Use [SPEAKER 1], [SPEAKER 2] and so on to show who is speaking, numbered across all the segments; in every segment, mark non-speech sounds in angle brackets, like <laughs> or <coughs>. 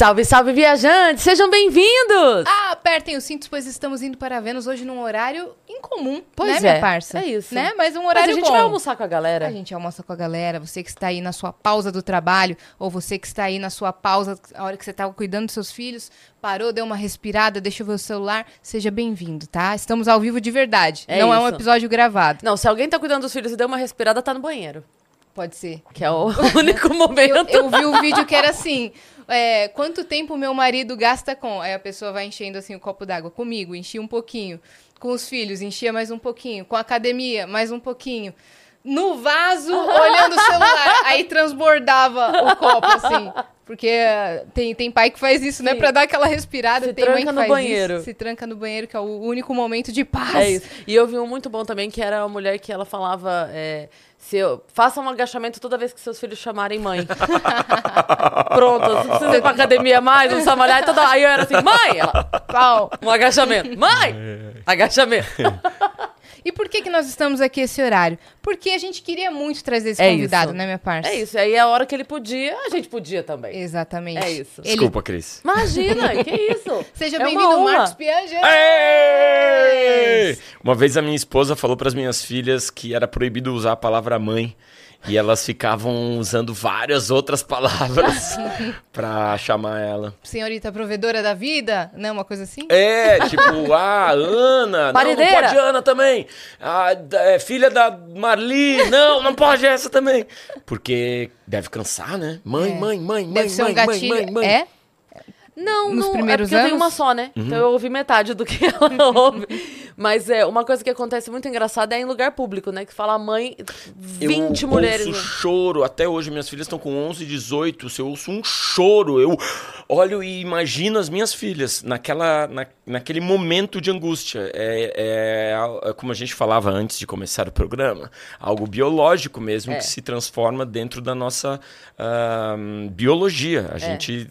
[SPEAKER 1] Salve, salve, viajantes! Sejam bem-vindos!
[SPEAKER 2] Ah, apertem os cintos, pois estamos indo para Vênus hoje num horário incomum,
[SPEAKER 1] Pois
[SPEAKER 2] né,
[SPEAKER 1] é,
[SPEAKER 2] minha parça?
[SPEAKER 1] é isso.
[SPEAKER 2] Né? Mas um
[SPEAKER 1] Mas
[SPEAKER 2] horário
[SPEAKER 1] a gente
[SPEAKER 2] bom.
[SPEAKER 1] vai almoçar com a galera.
[SPEAKER 2] A gente almoça com a galera, você que está aí na sua pausa do trabalho, ou você que está aí na sua pausa, a hora que você estava cuidando dos seus filhos, parou, deu uma respirada, deixa eu ver o celular, seja bem-vindo, tá? Estamos ao vivo de verdade,
[SPEAKER 1] É
[SPEAKER 2] não é um
[SPEAKER 1] isso.
[SPEAKER 2] episódio gravado.
[SPEAKER 1] Não, se alguém tá cuidando dos filhos e deu uma respirada, tá no banheiro.
[SPEAKER 2] Pode ser.
[SPEAKER 1] Que é o <laughs> único momento.
[SPEAKER 2] Eu, eu vi um vídeo que era assim: é, quanto tempo meu marido gasta com? Aí a pessoa vai enchendo assim o copo d'água. Comigo, enchia um pouquinho. Com os filhos, enchia mais um pouquinho. Com a academia, mais um pouquinho. No vaso, olhando o celular. <laughs> Aí transbordava o copo, assim. Porque é, tem, tem pai que faz isso, né?
[SPEAKER 1] Sim.
[SPEAKER 2] Pra dar aquela respirada.
[SPEAKER 1] Se
[SPEAKER 2] tem mãe
[SPEAKER 1] tranca
[SPEAKER 2] que
[SPEAKER 1] no
[SPEAKER 2] faz
[SPEAKER 1] banheiro.
[SPEAKER 2] Isso, se tranca no banheiro, que é o único momento de paz.
[SPEAKER 1] É isso. E eu vi um muito bom também, que era uma mulher que ela falava. é, se eu, faça um agachamento toda vez que seus filhos chamarem mãe. <laughs> Pronto, você precisa ir pra academia mais, não precisa malhar. Toda... Aí eu era assim, mãe! Ela, pau, um agachamento. Mãe! Agachamento. <laughs>
[SPEAKER 2] E por que, que nós estamos aqui esse horário? Porque a gente queria muito trazer esse
[SPEAKER 1] É
[SPEAKER 2] convidado,
[SPEAKER 1] isso.
[SPEAKER 2] né, minha parça?
[SPEAKER 1] É isso. Aí a hora que ele podia, a gente podia também.
[SPEAKER 2] Exatamente.
[SPEAKER 1] É isso.
[SPEAKER 2] Ele-
[SPEAKER 3] Desculpa, Cris.
[SPEAKER 1] Imagina, <laughs> que isso?
[SPEAKER 2] Seja
[SPEAKER 1] É
[SPEAKER 2] bem-vindo. Marcos Piangel.
[SPEAKER 3] Ei! Uma vez a minha esposa falou para as minhas filhas que era proibido usar a palavra mãe e elas ficavam usando várias outras palavras <laughs> pra chamar ela.
[SPEAKER 2] Senhorita provedora da vida, né? Uma coisa assim?
[SPEAKER 3] É, tipo, ah, Ana, não, não
[SPEAKER 1] Parideira.
[SPEAKER 3] pode Ana também. Ah, é, filha da Marli, não, não pode essa também. Porque deve cansar, né? Mãe,
[SPEAKER 2] É.
[SPEAKER 3] mãe, mãe, mãe,
[SPEAKER 2] Deve ser
[SPEAKER 3] mãe,
[SPEAKER 2] um
[SPEAKER 3] mãe, mãe, mãe.
[SPEAKER 2] É?
[SPEAKER 1] Não,
[SPEAKER 2] Nos
[SPEAKER 1] não,
[SPEAKER 2] primeiros
[SPEAKER 1] é porque eu tenho
[SPEAKER 2] anos?
[SPEAKER 1] uma só, né?
[SPEAKER 3] Uhum.
[SPEAKER 1] Então eu ouvi metade do que <laughs> ela ouve. Mas é, uma coisa que acontece muito engraçada é em lugar público, né? Que fala mãe, 20
[SPEAKER 3] eu
[SPEAKER 1] mulheres.
[SPEAKER 3] ouço
[SPEAKER 1] né?
[SPEAKER 3] choro. Até hoje, minhas filhas estão com 11, 18. Se eu ouço um choro, eu olho e imagino as minhas filhas naquela, na, naquele momento de angústia. É, é, é como a gente falava antes de começar o programa, algo biológico mesmo
[SPEAKER 1] É.
[SPEAKER 3] que se transforma dentro da nossa ah, biologia. A gente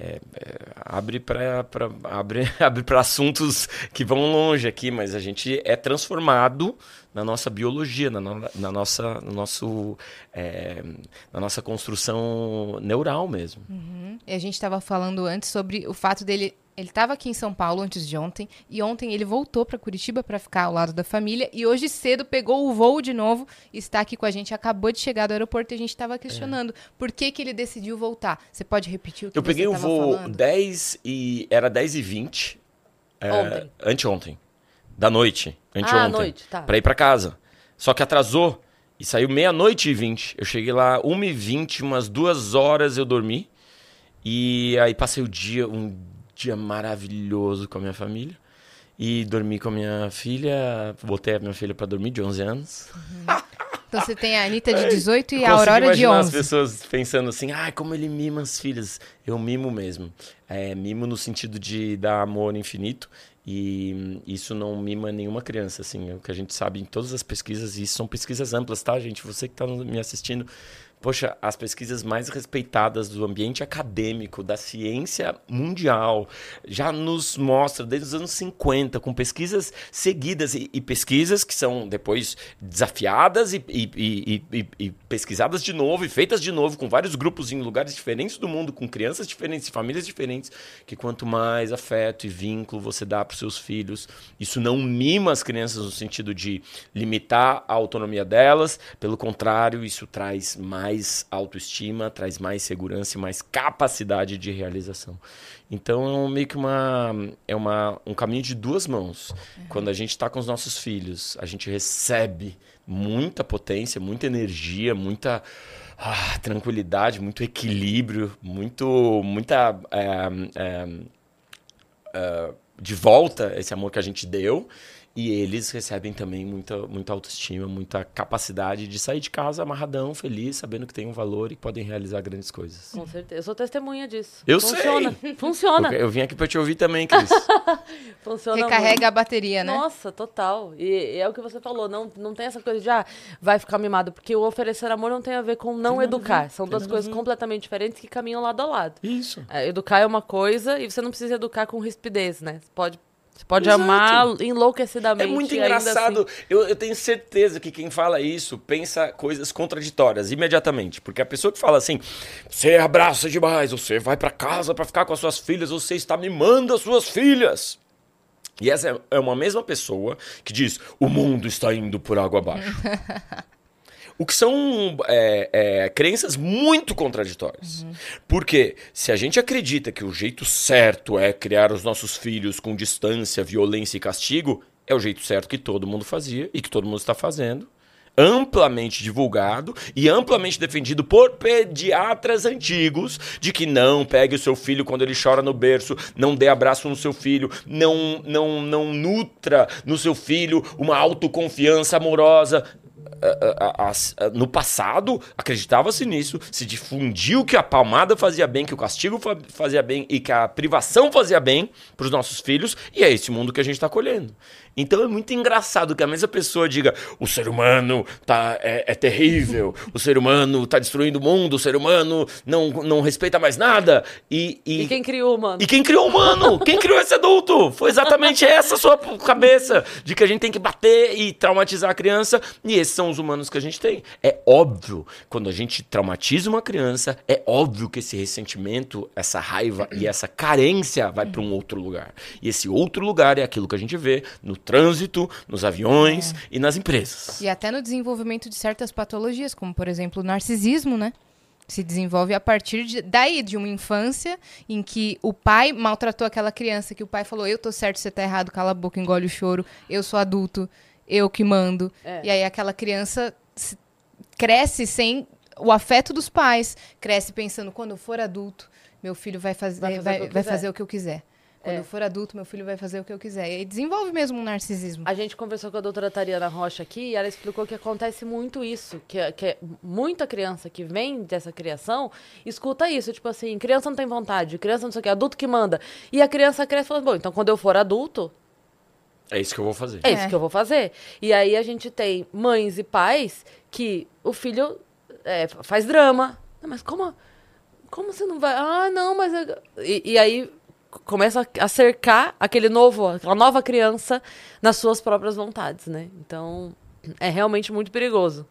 [SPEAKER 3] é, é, abre para abre, <laughs> abre assuntos que vão longe aqui, mas a gente é transformado na nossa biologia, na, no- na nossa, no nosso, é, na nossa construção neural mesmo.
[SPEAKER 2] E a gente estava falando antes sobre o fato dele. Ele estava aqui em São Paulo antes de ontem, e ontem ele voltou para Curitiba para ficar ao lado da família, e hoje cedo pegou o voo de novo e está aqui com a gente. Acabou de chegar do aeroporto e a gente estava questionando por que, que ele decidiu voltar. Você pode repetir o que
[SPEAKER 3] Eu
[SPEAKER 2] você
[SPEAKER 3] peguei o voo
[SPEAKER 2] falando?
[SPEAKER 3] 10 e era 10 e 20 é,
[SPEAKER 1] Ontem.
[SPEAKER 3] anteontem, da noite, anteontem,
[SPEAKER 1] Ah, noite, tá.
[SPEAKER 3] para ir para casa. Só que atrasou e saiu meia-noite e 20. Eu cheguei lá 1 e 20, umas duas horas eu dormi. E aí passei o dia, um dia maravilhoso com a minha família. E dormi com a minha filha, botei a minha filha para dormir de 11 anos.
[SPEAKER 2] Então você tem a Anitta de 18 e a Aurora de
[SPEAKER 3] imaginar as
[SPEAKER 2] 11.
[SPEAKER 3] pessoas pensando assim, ai, como ele mima as filhas. Eu mimo mesmo. É, mimo no sentido de dar amor infinito. E isso não mima nenhuma criança, assim. É o que a gente sabe em todas as pesquisas, e isso são pesquisas amplas, tá, gente? Você que está me assistindo, poxa, as pesquisas mais respeitadas do ambiente acadêmico, da ciência mundial, já nos mostra desde os anos 50, com pesquisas seguidas e, e pesquisas que são depois desafiadas e, e- e- e- e pesquisadas de novo e feitas de novo com vários grupos em lugares diferentes do mundo, com crianças diferentes, famílias diferentes, que quanto mais afeto e vínculo você dá para os seus filhos, isso não mima as crianças no sentido de limitar a autonomia delas, pelo contrário, isso traz mais autoestima, traz mais segurança e mais capacidade de realização. Então é um- meio que uma é uma, um caminho de duas mãos. Quando a gente está com os nossos filhos, a gente recebe muita potência, muita energia, muita ah, tranquilidade, muito equilíbrio, muito muita é, é, é, de volta esse amor que a gente deu. E eles recebem também muita, muita autoestima, muita capacidade de sair de casa amarradão, feliz, sabendo que tem um valor e que podem realizar grandes coisas.
[SPEAKER 1] Com certeza. Eu sou testemunha disso.
[SPEAKER 3] Eu
[SPEAKER 1] Funciona.
[SPEAKER 3] sei. <laughs>
[SPEAKER 1] Funciona.
[SPEAKER 3] Eu, eu vim aqui pra te ouvir também, Cris. <laughs>
[SPEAKER 1] Funciona
[SPEAKER 2] Recarrega a bateria, né?
[SPEAKER 1] Nossa, total. E, e é o que você falou, não, não tem essa coisa de, ah, vai ficar mimado, porque o oferecer amor não tem a ver com não
[SPEAKER 3] a
[SPEAKER 1] educar. São
[SPEAKER 3] tem
[SPEAKER 1] duas coisas
[SPEAKER 3] ver.
[SPEAKER 1] completamente diferentes que caminham lado a lado.
[SPEAKER 3] Isso.
[SPEAKER 1] É, educar é uma coisa e você não precisa educar com rispidez, né? Você pode Você pode
[SPEAKER 3] Exato.
[SPEAKER 1] amar enlouquecidamente.
[SPEAKER 3] É muito
[SPEAKER 1] ainda
[SPEAKER 3] engraçado.
[SPEAKER 1] assim-
[SPEAKER 3] Eu, eu tenho certeza que quem fala isso pensa coisas contraditórias imediatamente. Porque a pessoa que fala assim, você abraça demais, você vai pra casa pra ficar com as suas filhas, você está mimando as suas filhas. E essa é- é uma mesma pessoa que diz, o mundo está indo por água abaixo. <laughs> O que são é, é, crenças muito contraditórias. Porque se a gente acredita que o jeito certo é criar os nossos filhos com distância, violência e castigo, é o jeito certo que todo mundo fazia e que todo mundo está fazendo. Amplamente divulgado e amplamente defendido por pediatras antigos de que não pegue o seu filho quando ele chora no berço, não dê abraço no seu filho, não, não, não nutra no seu filho uma autoconfiança amorosa no passado, acreditava-se nisso, se difundiu que a palmada fazia bem, que o castigo fa- fazia bem e que a privação fazia bem para os nossos filhos, e é esse mundo que a gente está colhendo. Então é muito engraçado que a mesma pessoa diga: o ser humano tá, é, é terrível, o ser humano está destruindo o mundo, o ser humano não, não respeita mais nada. E, e,
[SPEAKER 1] E quem criou, mano?
[SPEAKER 3] e quem criou o humano? Quem criou esse adulto? Foi exatamente essa sua cabeça de que a gente tem que bater e traumatizar a criança. E esses são os humanos que a gente tem. É óbvio, quando a gente traumatiza uma criança, é óbvio que esse ressentimento, essa raiva e essa carência vai para um outro lugar. E esse outro lugar é aquilo que a gente vê no trânsito, nos aviões e nas empresas.
[SPEAKER 2] E até no desenvolvimento de certas patologias, como por exemplo o narcisismo, né? Se desenvolve a partir de, daí, de uma infância em que o pai maltratou aquela criança, que o pai falou, eu tô certo, você tá errado, cala a boca, engole o choro, eu sou adulto, eu que mando.
[SPEAKER 1] É.
[SPEAKER 2] E aí aquela criança se- cresce sem o afeto dos pais, cresce pensando, quando eu for adulto, meu filho vai fazer,
[SPEAKER 1] Vai
[SPEAKER 2] vai,
[SPEAKER 1] fazer o que eu
[SPEAKER 2] vai
[SPEAKER 1] quiser.
[SPEAKER 2] fazer o que eu quiser. Quando
[SPEAKER 1] É.
[SPEAKER 2] eu for adulto, meu filho vai fazer o que eu quiser. E aí desenvolve mesmo um narcisismo.
[SPEAKER 1] A gente conversou com a doutora Tariana Rocha aqui e ela explicou que acontece muito isso, que, que muita criança que vem dessa criação escuta isso, tipo assim, criança não tem vontade, criança não sei o que, adulto que manda. E a criança cresce falando, bom, então quando eu for adulto,
[SPEAKER 3] É isso que eu vou fazer.
[SPEAKER 1] é isso
[SPEAKER 2] É.
[SPEAKER 1] que eu vou fazer. E aí a gente tem mães e pais que o filho é, faz drama. Não, mas como, como você não vai? Ah, não, mas. eu-" E, e aí começa a cercar aquele novo, aquela nova criança nas suas próprias vontades, né? Então é realmente muito perigoso.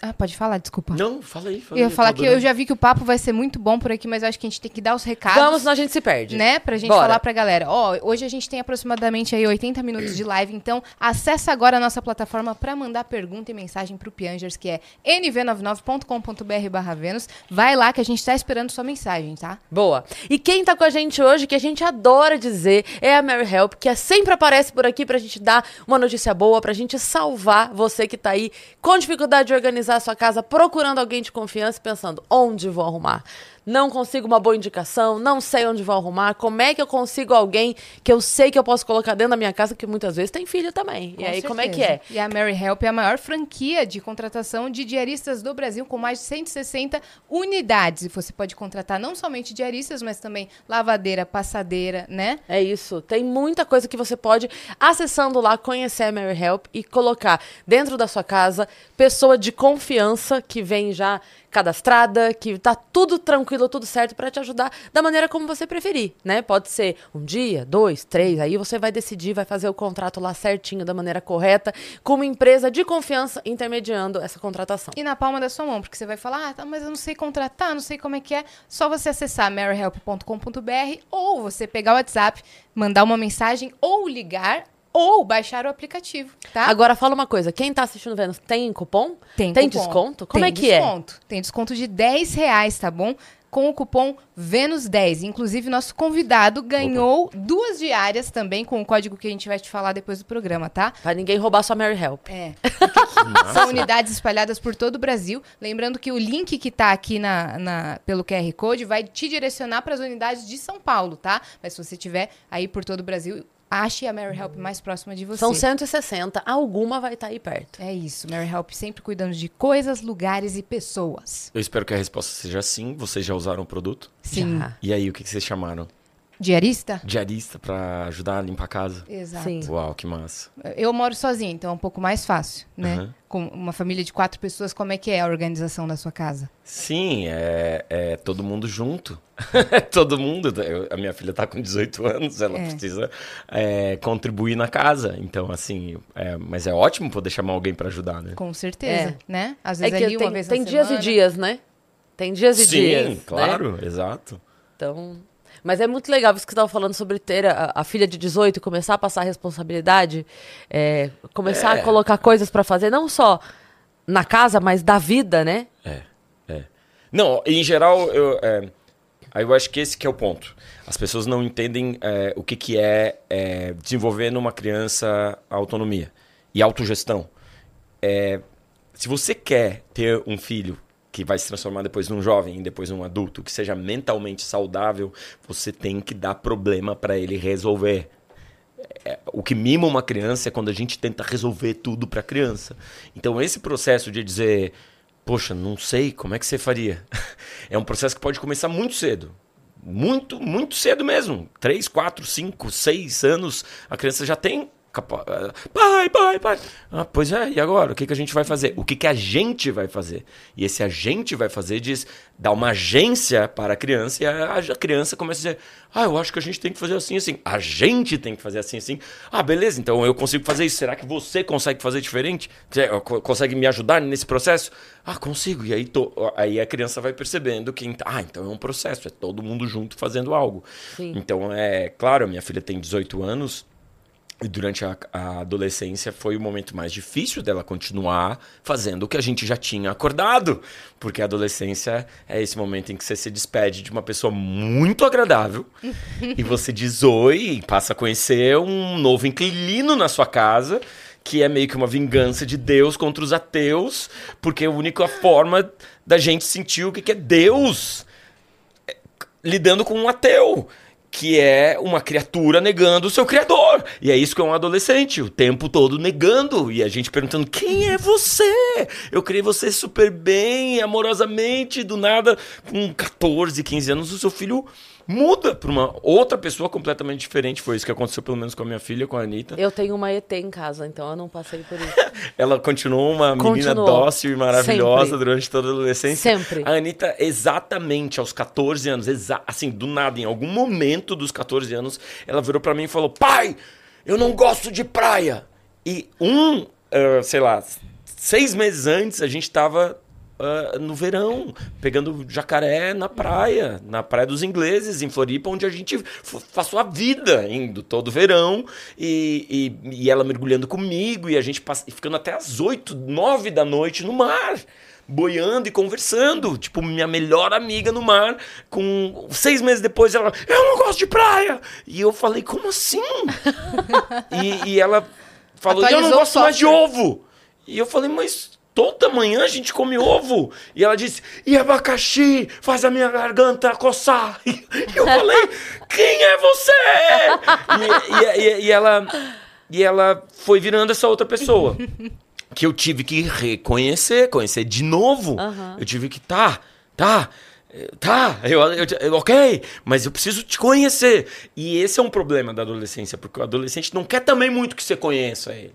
[SPEAKER 2] Ah, pode falar, desculpa.
[SPEAKER 3] Não, fala aí. Fala
[SPEAKER 2] Eu ia falar
[SPEAKER 3] tô
[SPEAKER 2] que eu já vi que o papo vai ser muito bom por aqui, mas eu acho que a gente tem que dar os recados.
[SPEAKER 1] Vamos, senão a gente se perde.
[SPEAKER 2] Né, pra gente
[SPEAKER 1] Bora.
[SPEAKER 2] falar pra galera. Ó, hoje a gente tem aproximadamente aí 80 minutos de live, então acessa agora a nossa plataforma pra mandar pergunta e mensagem pro Piangers, que é nv99.com.br barra Vênus. Vai lá que a gente tá esperando sua mensagem, tá?
[SPEAKER 1] Boa. E quem tá com a gente hoje, que a gente adora dizer, é a Mary Help, que é- sempre aparece por aqui pra gente dar uma notícia boa, pra gente salvar você que tá aí com dificuldade de organizar a sua casa, procurando alguém de confiança e pensando, onde vou arrumar? Não consigo uma boa indicação, não sei onde vou arrumar, como é que eu consigo alguém que eu sei que eu posso colocar dentro da minha casa, que muitas vezes tem filho também. e
[SPEAKER 2] Com
[SPEAKER 1] aí, como é que é?
[SPEAKER 2] certeza. E a Mary Help é a maior franquia de contratação de diaristas do Brasil, com mais de 160 unidades. E você pode contratar não somente diaristas, mas também lavadeira, passadeira, né?
[SPEAKER 1] É isso. Tem muita coisa que você pode, acessando lá, conhecer a Mary Help e colocar dentro da sua casa pessoa de confiança que vem já cadastrada, que tá tudo tranquilo, tudo certo para te ajudar da maneira como você preferir, né? Pode ser um dia, dois, três, aí você vai decidir, vai fazer o contrato lá certinho, da maneira correta, com uma empresa de confiança intermediando essa contratação.
[SPEAKER 2] E na palma da sua mão, porque você vai falar, ah, tá, mas eu não sei contratar, não sei como é que é. Só você acessar maryhelp.com.br ou você pegar o WhatsApp, mandar uma mensagem ou ligar ou baixar o aplicativo, tá?
[SPEAKER 1] Agora fala uma coisa, quem tá assistindo Vênus tem cupom?
[SPEAKER 2] Tem,
[SPEAKER 1] tem
[SPEAKER 2] cupom.
[SPEAKER 1] desconto? Como
[SPEAKER 2] Tem
[SPEAKER 1] é que é?
[SPEAKER 2] desconto. Tem desconto de 10 reais, tá bom? Com o cupom Vênus10. Inclusive, nosso convidado ganhou duas diárias também com o código que a gente vai te falar depois do programa, tá?
[SPEAKER 1] Pra ninguém roubar sua Mary Help.
[SPEAKER 2] É. <laughs> São unidades espalhadas por todo o Brasil. Lembrando que o link que tá aqui na, na- pelo QR Code vai te direcionar para as unidades de São Paulo, tá? Mas se você tiver aí por todo o Brasil, ache a Mary Help mais próxima de você.
[SPEAKER 1] São 160, alguma vai estar aí perto.
[SPEAKER 2] É isso, Mary Help sempre cuidando de coisas, lugares e pessoas.
[SPEAKER 3] Eu espero que a resposta seja sim. Vocês já usaram o produto?
[SPEAKER 2] Sim.
[SPEAKER 1] Já.
[SPEAKER 3] E aí, o que que vocês chamaram?
[SPEAKER 2] Diarista?
[SPEAKER 3] diarista pra ajudar a limpar a casa.
[SPEAKER 2] Exato.
[SPEAKER 1] Sim.
[SPEAKER 3] Uau, que massa.
[SPEAKER 2] Eu moro sozinha, então é um pouco mais fácil, né?
[SPEAKER 3] Aham.
[SPEAKER 2] Com uma família de quatro pessoas, como é que é a organização da sua casa?
[SPEAKER 3] Sim, é, é todo mundo junto. <laughs> todo mundo. Eu- a minha filha tá com 18 anos, ela
[SPEAKER 2] É.
[SPEAKER 3] precisa é, contribuir na casa. Então, assim, é, mas é ótimo poder chamar alguém pra ajudar, né?
[SPEAKER 2] Com certeza,
[SPEAKER 1] É.
[SPEAKER 2] né? Às
[SPEAKER 1] É
[SPEAKER 2] vezes
[SPEAKER 1] que
[SPEAKER 2] ali
[SPEAKER 1] tem,
[SPEAKER 2] uma vez
[SPEAKER 1] tem
[SPEAKER 2] na
[SPEAKER 1] dias
[SPEAKER 2] semana.
[SPEAKER 1] e dias, né? Tem dias e
[SPEAKER 3] Sim,
[SPEAKER 1] dias. né?
[SPEAKER 3] claro, exato.
[SPEAKER 1] Então. Mas é muito legal isso que você estava falando sobre ter a, a filha de 18 e começar a passar responsabilidade, é, começar
[SPEAKER 3] É.
[SPEAKER 1] a colocar coisas para fazer, não só na casa, mas da vida, né?
[SPEAKER 3] É, é. Não, em geral, eu, é, aí eu acho que esse que é o ponto. As pessoas não entendem é, o que, que é, é, desenvolver numa criança a autonomia e autogestão. É, se você quer ter um filho que vai se transformar depois num jovem depois num adulto, que seja mentalmente saudável, você tem que dar problema para ele resolver. É, o que mima uma criança é quando a gente tenta resolver tudo para a criança. Então, esse processo de dizer, poxa, não sei, como é que você faria? <laughs> É um processo que pode começar muito cedo. Muito, muito cedo mesmo. Três, quatro, cinco, seis anos, a criança já tem. Pai, pai, pai. Ah, pois é, e agora? O que, que a gente vai fazer? O que, que a gente vai fazer? E esse a gente vai fazer diz dar uma agência para a criança e a, a criança começa a dizer: Ah, eu acho que a gente tem que fazer assim, assim. A gente tem que fazer assim, assim. Ah, beleza, então eu consigo fazer isso. Será que você consegue fazer diferente? Você, co- consegue me ajudar nesse processo? Ah, consigo. E aí, to- aí a criança vai percebendo que, ah, então é um processo, é todo mundo junto fazendo algo.
[SPEAKER 1] Sim.
[SPEAKER 3] Então, é claro, minha filha tem 18 anos. E durante a, a adolescência foi o momento mais difícil dela continuar fazendo o que a gente já tinha acordado. Porque a adolescência é esse momento em que você se despede de uma pessoa muito agradável <laughs> e você diz oi e passa a conhecer um novo inquilino na sua casa, que é meio que uma vingança de Deus contra os ateus, porque é a única forma da gente sentir o que que é Deus lidando com um ateu, que é uma criatura negando o seu criador. E é isso que é um adolescente, o tempo todo negando. E a gente perguntando: quem é você? Eu criei você super bem, amorosamente, do nada, com 14, 15 anos, o seu filho muda para uma outra pessoa completamente diferente. Foi isso que aconteceu, pelo menos, com a minha filha, com a Anitta.
[SPEAKER 1] Eu tenho uma ET em casa, então eu não passei por isso. <laughs>
[SPEAKER 3] Ela continuou uma menina
[SPEAKER 1] Continuou.
[SPEAKER 3] dócil e maravilhosa
[SPEAKER 1] Sempre.
[SPEAKER 3] durante toda a adolescência.
[SPEAKER 1] Sempre.
[SPEAKER 3] A Anitta, exatamente aos 14 anos, exa assim, do nada, em algum momento dos 14 anos, ela virou pra mim e falou: Pai, eu não gosto de praia. E um, ah, sei lá, seis meses antes, a gente tava ah, no verão, pegando jacaré na praia, na Praia dos Ingleses, em Floripa, onde a gente passou a vida indo todo verão e, e, e ela mergulhando comigo e a gente pass- ficando até as 8, 9 da noite no mar. Boiando e conversando, tipo, minha melhor amiga no mar. Com seis meses depois, ela, eu não gosto de praia. E eu falei, como assim? <laughs> e, e ela falou, eu não
[SPEAKER 2] Atualizou
[SPEAKER 3] gosto mais de ovo. E eu falei, mas toda manhã a gente come ovo. E ela disse, e abacaxi faz a minha garganta coçar. <laughs> E eu falei, quem é você? E, e- e- e ela, e ela foi virando essa outra pessoa. Que eu tive que reconhecer, conhecer de novo.
[SPEAKER 1] Aham.
[SPEAKER 3] Eu tive que, tá, tá. Tá, eu, eu- eu- ok, mas eu preciso te conhecer. E esse é um problema da adolescência, porque o adolescente não quer também muito que você conheça ele.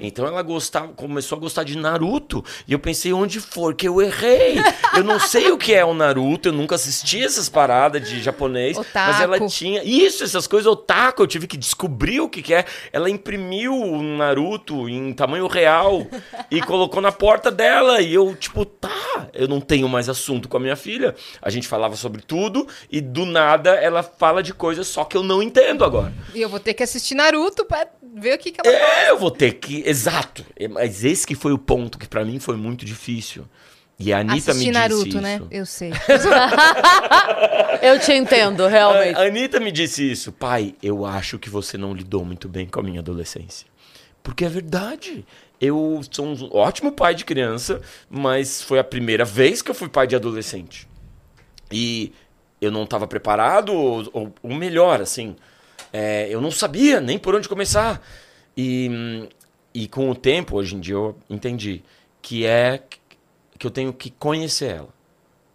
[SPEAKER 3] Então ela gostava, começou a gostar de Naruto, e eu pensei, onde for que eu errei? Eu não sei o que é o Naruto, eu nunca assisti essas paradas de japonês, mas ela
[SPEAKER 2] Otaku.
[SPEAKER 3] tinha. Isso, essas coisas otaku, eu tive que descobrir o que, que é. Ela imprimiu um Naruto em tamanho real e colocou na porta dela. E eu, tipo, tá, eu não tenho mais assunto com a minha filha. A gente falava sobre tudo e do nada ela fala de coisas só que eu não entendo agora.
[SPEAKER 2] E eu vou ter que assistir Naruto pra ver o que, que ela
[SPEAKER 3] É, eu vou ter que. Exato. É, Mas esse que foi o ponto que pra mim foi muito difícil. E a Anitta
[SPEAKER 2] Assistir
[SPEAKER 3] me disse
[SPEAKER 2] Naruto,
[SPEAKER 3] isso.
[SPEAKER 2] né? Eu sei. <laughs>
[SPEAKER 1] Eu te entendo, realmente.
[SPEAKER 3] A Anitta me disse isso. Pai, eu acho que você não lidou muito bem com a minha adolescência. Porque é verdade. Eu sou um ótimo pai de criança, mas foi a primeira vez que eu fui pai de adolescente. E eu não estava preparado, ou, ou, melhor, assim, é, eu não sabia nem por onde começar. E, e com o tempo, hoje em dia, eu entendi que é que eu tenho que conhecer ela.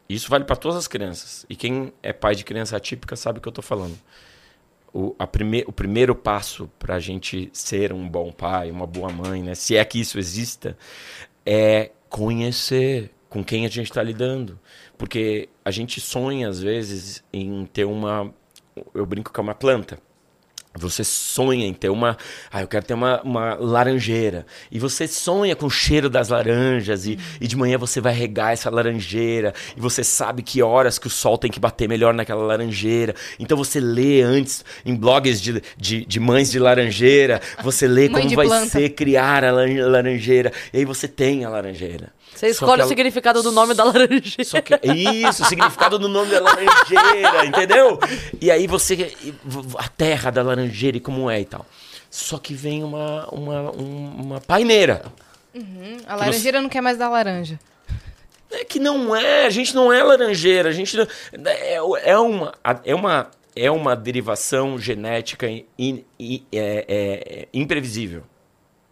[SPEAKER 3] Isso vale para todas as crianças. E quem é pai de criança atípica sabe o que eu tô falando. o, a prime, o primeiro passo para a gente ser um bom pai, uma boa mãe, né? Se é que isso exista, é conhecer com quem a gente está lidando. Porque a gente sonha, às vezes, em ter uma. Eu brinco que é uma planta. Você sonha em ter uma. Ah, eu quero ter uma, uma laranjeira. E você sonha com o cheiro das laranjas. E, e de manhã você vai regar essa laranjeira. E você sabe que horas que o sol tem que bater melhor naquela laranjeira. Então você lê antes em blogs de, de, de mães de laranjeira. Você lê como vai
[SPEAKER 2] planta.
[SPEAKER 3] ser criar a laranjeira. E aí você tem a laranjeira.
[SPEAKER 1] Você escolhe
[SPEAKER 3] que
[SPEAKER 1] o significado do nome da laranjeira.
[SPEAKER 3] Só que, isso, o significado do nome da laranjeira, entendeu? E aí você. A terra da laranjeira e como é e tal. Só que vem uma, uma, um- uma paineira.
[SPEAKER 2] A laranjeira não quer mais dar laranja.
[SPEAKER 3] É que não é, a gente não é laranjeira, a gente não, é, é uma é uma é uma derivação genética in- in- é- é- imprevisível.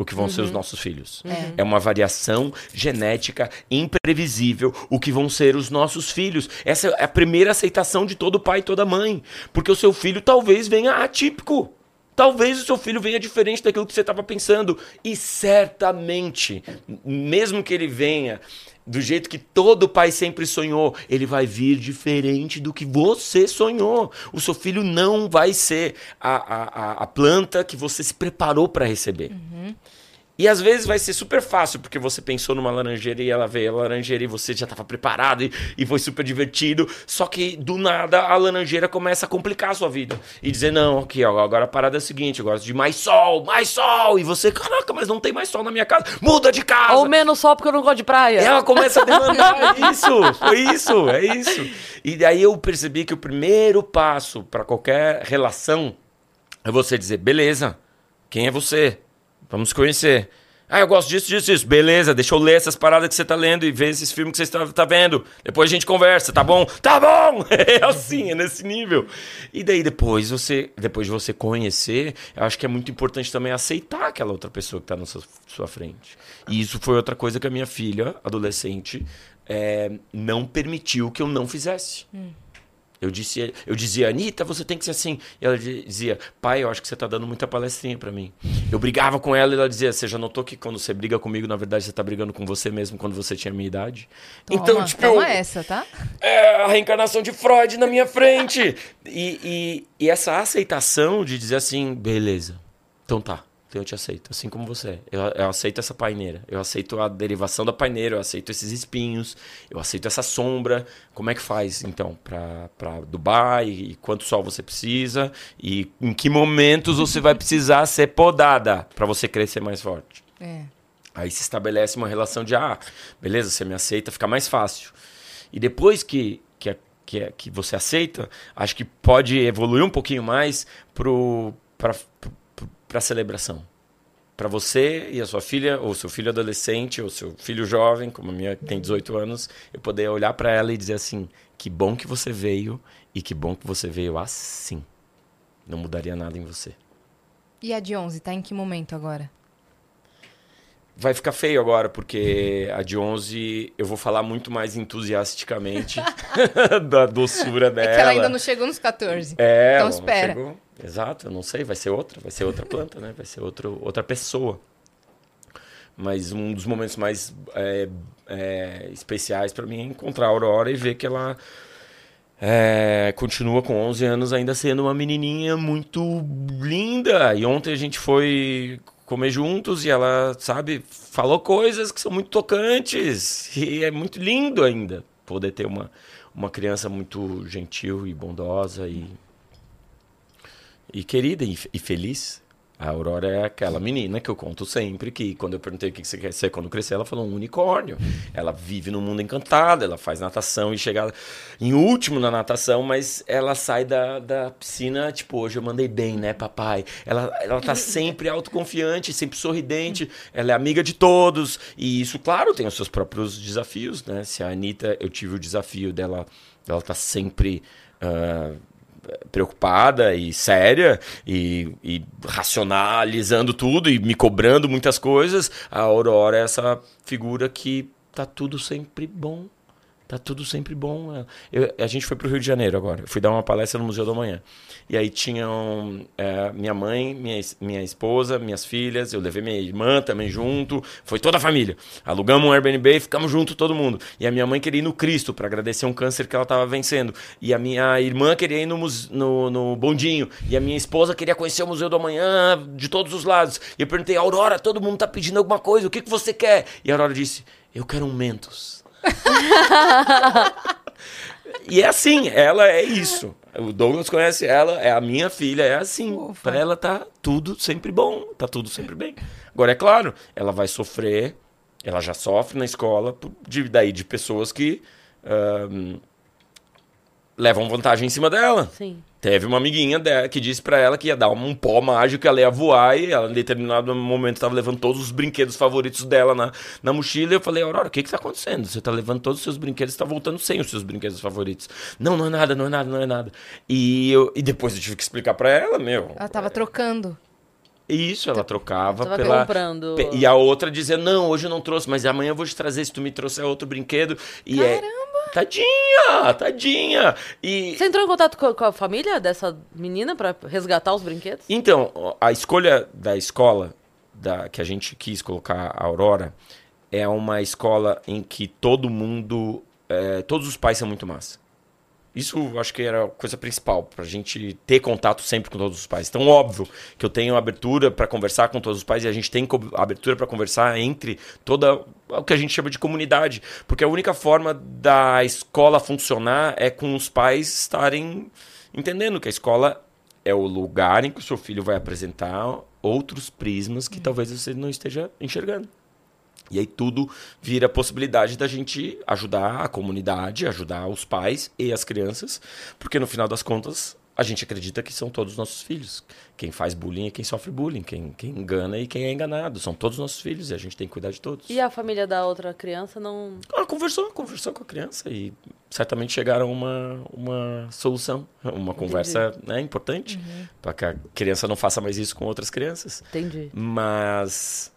[SPEAKER 3] O que vão ser os nossos filhos. É. uma variação genética imprevisível o que vão ser os nossos filhos. Essa é a primeira aceitação de todo pai e toda mãe. Porque o seu filho talvez venha atípico. Talvez o seu filho venha diferente daquilo que você estava pensando. E certamente, mesmo que ele venha do jeito que todo pai sempre sonhou, ele vai vir diferente do que você sonhou. O seu filho não vai ser a, a, a- planta que você se preparou para receber. E às vezes vai ser super fácil, porque você pensou numa laranjeira e ela veio a laranjeira e você já estava preparado e, e foi super divertido. Só que do nada a laranjeira começa a complicar a sua vida. E dizer, não, aqui, ó, agora a parada é a seguinte, eu gosto de mais sol, mais sol. E você, caraca, mas não tem mais sol na minha casa. Muda de casa.
[SPEAKER 1] Ou menos só porque eu não gosto de praia.
[SPEAKER 3] Ela começa a demandar <laughs> isso. Foi isso, é isso. E daí eu percebi que o primeiro passo para qualquer relação é você dizer, beleza, quem é você? Vamos conhecer. Ah, eu gosto disso, disso, disso. Beleza, deixa eu ler essas paradas que você tá lendo e ver esses filmes que você está tá vendo. Depois a gente conversa, tá bom? Tá bom! <laughs> É assim, é nesse nível. E daí depois você, depois de você conhecer, eu acho que é muito importante também aceitar aquela outra pessoa que tá na sua, sua frente. E isso foi outra coisa que a minha filha, adolescente, é, não permitiu que eu não fizesse. Eu, disse, eu dizia, Anitta, você tem que ser assim. E ela dizia, pai, eu acho que você tá dando muita palestrinha pra mim. Eu brigava com ela e ela dizia, você já notou que quando você briga comigo, na verdade, você tá brigando com você mesmo quando você tinha a minha idade? então,
[SPEAKER 2] Toma,
[SPEAKER 3] tipo,
[SPEAKER 2] toma
[SPEAKER 3] eu-
[SPEAKER 2] essa, tá?
[SPEAKER 3] é a reencarnação de Freud na minha frente. e, e, e essa aceitação de dizer assim, beleza, então tá, então eu te aceito, assim como você é. Eu, eu aceito essa paineira, eu aceito a derivação da paineira, eu aceito esses espinhos, eu aceito essa sombra. Como é que faz, então, pra, pra Dubai? E quanto sol você precisa? E em que momentos você vai precisar ser podada para você crescer mais forte?
[SPEAKER 2] É.
[SPEAKER 3] Aí se estabelece uma relação de, ah, beleza, você me aceita, fica mais fácil. E depois que, que, que, é- que você aceita, acho que pode evoluir um pouquinho mais para a celebração. Para você e a sua filha, ou seu filho adolescente, ou seu filho jovem, como a minha que tem 18 anos, eu poder olhar para ela e dizer assim: que bom que você veio e que bom que você veio assim. Não mudaria nada em você.
[SPEAKER 2] E a de 11, tá em que momento agora?
[SPEAKER 3] Vai ficar feio agora, porque a de 11 eu vou falar muito mais entusiasticamente <laughs> da doçura dela.
[SPEAKER 2] É que ela ainda não chegou nos 14.
[SPEAKER 3] É,
[SPEAKER 2] então espera.
[SPEAKER 3] chegou. Exato, eu não sei, vai ser outra, vai ser outra planta, né? Vai ser outro, outra pessoa. Mas um dos momentos mais é, é, especiais para mim é encontrar a Aurora e ver que ela é, continua com 11 anos ainda sendo uma menininha muito linda. E ontem a gente foi comer juntos e ela, sabe, falou coisas que são muito tocantes. E é muito lindo ainda poder ter uma, uma criança muito gentil e bondosa e, e querida e, e feliz. A Aurora é aquela menina que eu conto sempre que quando eu perguntei o que você quer ser quando crescer, ela falou um unicórnio. Ela vive num mundo encantado, ela faz natação e chega em último na natação, mas ela sai da, da piscina, tipo, hoje eu mandei bem, né, papai? Ela, ela tá sempre autoconfiante, sempre sorridente, ela é amiga de todos. E isso, claro, tem os seus próprios desafios, né? Se a Anitta, eu tive o desafio dela, dela tá sempre. ah, preocupada e séria e, e racionalizando tudo e me cobrando muitas coisas, a Aurora é essa figura que tá tudo sempre bom. Tá tudo sempre bom. Eu, a gente foi pro Rio de Janeiro agora. Eu fui dar uma palestra no Museu da Manhã. E aí tinham é, minha mãe, minha, minha esposa, minhas filhas. Eu levei minha irmã também junto. Foi toda a família. Alugamos um Airbnb e ficamos junto todo mundo. E a minha mãe queria ir no Cristo para agradecer um câncer que ela estava vencendo. E a minha irmã queria ir no, no, no bondinho. E a minha esposa queria conhecer o Museu da Manhã de todos os lados. E eu perguntei, Aurora, todo mundo tá pedindo alguma coisa. O que, que você quer? E a Aurora disse, eu quero um Mentos. E é assim, ela é isso. O Douglas conhece ela, é a minha filha, é assim. Para ela tá tudo sempre bom, tá tudo sempre bem. Agora é claro, ela vai sofrer, ela já sofre na escola de, daí de pessoas que um, levam vantagem em cima dela.
[SPEAKER 1] Sim.
[SPEAKER 3] Teve uma amiguinha dela que disse para ela que ia dar um pó mágico, ela ia voar e ela, em determinado momento, estava levando todos os brinquedos favoritos dela na, na mochila. E eu falei, Aurora, o que que tá acontecendo? Você tá levando todos os seus brinquedos e tá voltando sem os seus brinquedos favoritos. Não, não é nada, não é nada, não é nada. E, eu, e depois eu tive que explicar para ela, meu.
[SPEAKER 2] Ela tava é... trocando.
[SPEAKER 3] Isso, ela trocava
[SPEAKER 1] Tava
[SPEAKER 3] pela.
[SPEAKER 1] comprando.
[SPEAKER 3] E a outra dizia: Não, hoje eu não trouxe, mas amanhã eu vou te trazer se tu me trouxer outro brinquedo. E
[SPEAKER 2] Caramba!
[SPEAKER 3] é. Tadinha, tadinha. E...
[SPEAKER 1] Você entrou em contato com a família dessa menina para resgatar os brinquedos?
[SPEAKER 3] Então, a escolha da escola da, que a gente quis colocar a Aurora é uma escola em que todo mundo, é, todos os pais são muito massa. Isso acho que era a coisa principal, para a gente ter contato sempre com todos os pais. Então, óbvio que eu tenho abertura para conversar com todos os pais e a gente tem abertura para conversar entre toda o que a gente chama de comunidade. Porque a única forma da escola funcionar é com os pais estarem entendendo que a escola é o lugar em que o seu filho vai apresentar outros prismas que talvez você não esteja enxergando. E aí tudo vira possibilidade da gente ajudar a comunidade, ajudar os pais e as crianças, porque no final das contas a gente acredita que são todos nossos filhos. Quem faz bullying é quem sofre bullying, quem, quem engana e quem é enganado. São todos nossos filhos e a gente tem que cuidar de todos.
[SPEAKER 1] E a família da outra criança não.
[SPEAKER 3] Ah, conversou, conversou com a criança e certamente chegaram a uma, uma solução, uma conversa né, importante, uhum. para que a criança não faça mais isso com outras crianças.
[SPEAKER 1] Entendi.
[SPEAKER 3] Mas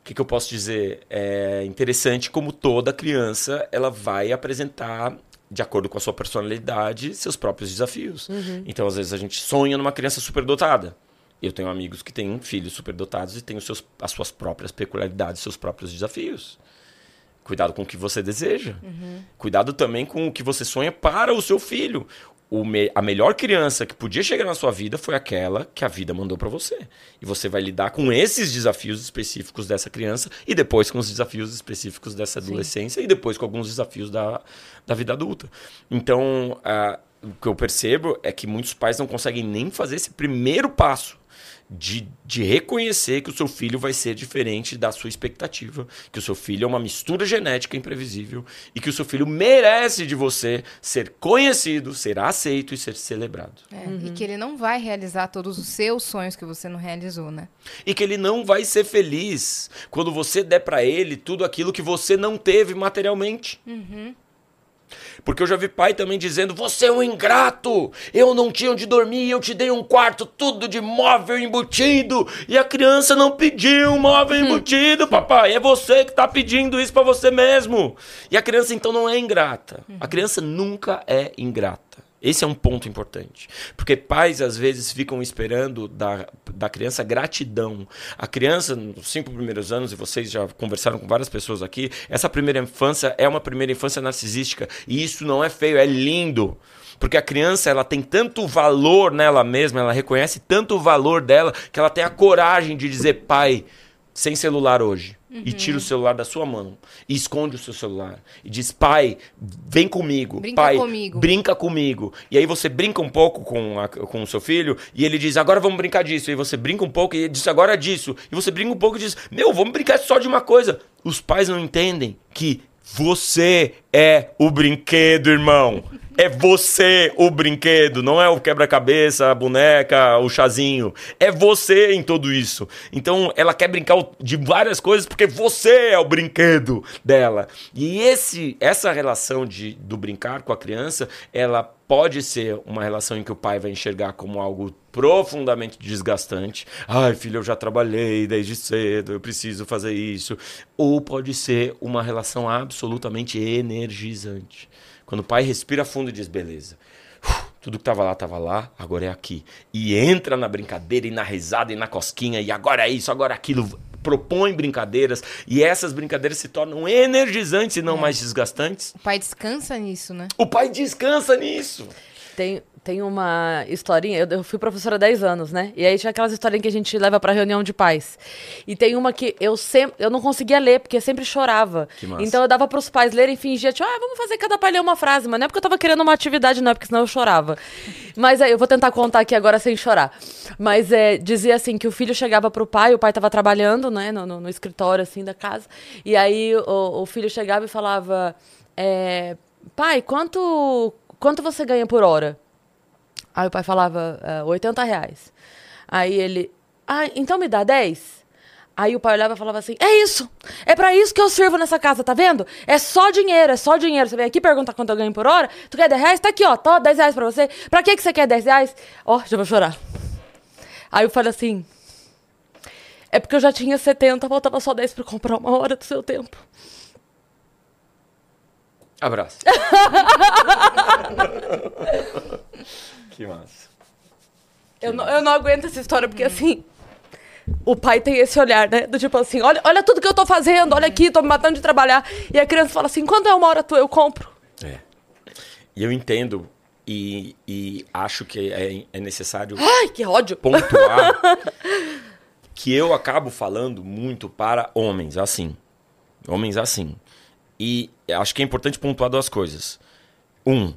[SPEAKER 3] o que, que eu posso dizer? É interessante como toda criança ela vai apresentar de acordo com a sua personalidade, seus próprios desafios. Uhum. Então, às vezes, a gente sonha numa criança superdotada. Eu tenho amigos que têm filhos superdotados e têm os seus, as suas próprias peculiaridades, seus próprios desafios. Cuidado com o que você deseja. Uhum. Cuidado também com o que você sonha para o seu filho me, a melhor criança que podia chegar na sua vida foi aquela que a vida mandou para você. E você vai lidar com esses desafios específicos dessa criança e depois com os desafios específicos dessa adolescência Sim. e depois com alguns desafios da, da vida adulta. Então, o que eu percebo é que muitos pais não conseguem nem fazer esse primeiro passo de, de reconhecer que o seu filho vai ser diferente da sua expectativa, que o seu filho é uma mistura genética imprevisível e que o seu filho merece de você ser conhecido, ser aceito e ser celebrado.
[SPEAKER 2] É, uhum. E que ele não vai realizar todos os seus sonhos que você não realizou, né?
[SPEAKER 3] E que ele não vai ser feliz quando você der para ele tudo aquilo que você não teve materialmente.
[SPEAKER 2] Uhum.
[SPEAKER 3] Porque eu já vi pai também dizendo: Você é um ingrato, eu não tinha onde dormir, eu te dei um quarto tudo de móvel embutido, e a criança não pediu um móvel hum. embutido, papai. É você que está pedindo isso para você mesmo. E a criança então não é ingrata. A criança nunca é ingrata. Esse é um ponto importante. Porque pais, às vezes, ficam esperando da, da criança gratidão. A criança, nos cinco primeiros anos, e vocês já conversaram com várias pessoas aqui, essa primeira infância é uma primeira infância narcisística. E isso não é feio, é lindo. Porque a criança, ela tem tanto valor nela mesma, ela reconhece tanto o valor dela, que ela tem a coragem de dizer, pai, sem celular hoje. Uhum. E tira o celular da sua mão. E esconde o seu celular. E diz, pai, vem comigo.
[SPEAKER 2] Brinca
[SPEAKER 3] pai,
[SPEAKER 2] comigo.
[SPEAKER 3] brinca comigo. E aí você brinca um pouco com, a, com o seu filho. E ele diz, agora vamos brincar disso. E você brinca um pouco e ele diz, agora disso. E você brinca um pouco e diz, meu, vamos brincar só de uma coisa. Os pais não entendem que você é o brinquedo, irmão. É você o brinquedo, não é o quebra-cabeça, a boneca, o chazinho. É você em tudo isso. Então ela quer brincar de várias coisas porque você é o brinquedo dela. E esse, essa relação de, do brincar com a criança, ela pode ser uma relação em que o pai vai enxergar como algo profundamente desgastante. Ai, filho, eu já trabalhei desde cedo, eu preciso fazer isso. Ou pode ser uma relação absolutamente energizante. Quando o pai respira fundo e diz: beleza. Tudo que estava lá, estava lá, agora é aqui. E entra na brincadeira e na risada e na cosquinha, e agora é isso, agora é aquilo. Propõe brincadeiras, e essas brincadeiras se tornam energizantes e não é. mais desgastantes.
[SPEAKER 2] O pai descansa nisso, né?
[SPEAKER 3] O pai descansa nisso.
[SPEAKER 1] Tem, tem uma historinha, eu, eu fui professora há 10 anos, né? E aí tinha aquelas historinhas que a gente leva pra reunião de pais. E tem uma que eu sempre, eu não conseguia ler, porque eu sempre chorava. Então eu dava pros pais lerem e fingia, tipo, ah, vamos fazer cada pai ler uma frase. Mas não é porque eu tava querendo uma atividade, não, é porque senão eu chorava. Mas aí, eu vou tentar contar aqui agora sem chorar. Mas é, dizia assim, que o filho chegava pro pai, o pai tava trabalhando, né, no, no, no escritório, assim, da casa. E aí o, o filho chegava e falava, é, pai, quanto, quanto você ganha por hora? Aí o pai falava, uh, 80 reais. Aí ele, ah, então me dá 10? Aí o pai olhava e falava assim: É isso! É para isso que eu sirvo nessa casa, tá vendo? É só dinheiro, é só dinheiro. Você vem aqui perguntar quanto eu ganho por hora. Tu quer 10 reais? Tá aqui, ó, tá 10 reais pra você. Pra que, que você quer 10 reais? Ó, oh, já vou chorar. Aí eu falei assim: É porque eu já tinha 70, faltava só 10 pra comprar uma hora do seu tempo.
[SPEAKER 3] Abraço. <laughs> Que massa.
[SPEAKER 1] Que eu, massa. Não, eu não aguento essa história, porque assim. O pai tem esse olhar, né? Do tipo assim, olha, olha tudo que eu tô fazendo, olha aqui, tô me matando de trabalhar. E a criança fala assim, quando é uma hora tua, eu compro.
[SPEAKER 3] É. E eu entendo e, e acho que é, é necessário.
[SPEAKER 1] Ai, que ódio!
[SPEAKER 3] Pontuar <laughs> que eu acabo falando muito para homens assim. Homens assim. E acho que é importante pontuar duas coisas. Um,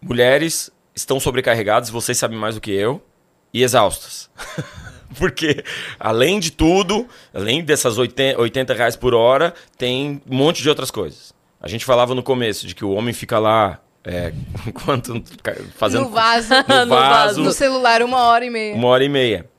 [SPEAKER 3] mulheres estão sobrecarregadas, vocês sabem mais do que eu, e exaustas. <laughs> Porque, além de tudo, além dessas 80, 80 reais por hora, tem um monte de outras coisas. A gente falava no começo de que o homem fica lá é, <laughs> quanto fazendo
[SPEAKER 2] no vaso,
[SPEAKER 3] no <laughs> vaso,
[SPEAKER 2] no celular uma hora e meia.
[SPEAKER 3] Uma hora e meia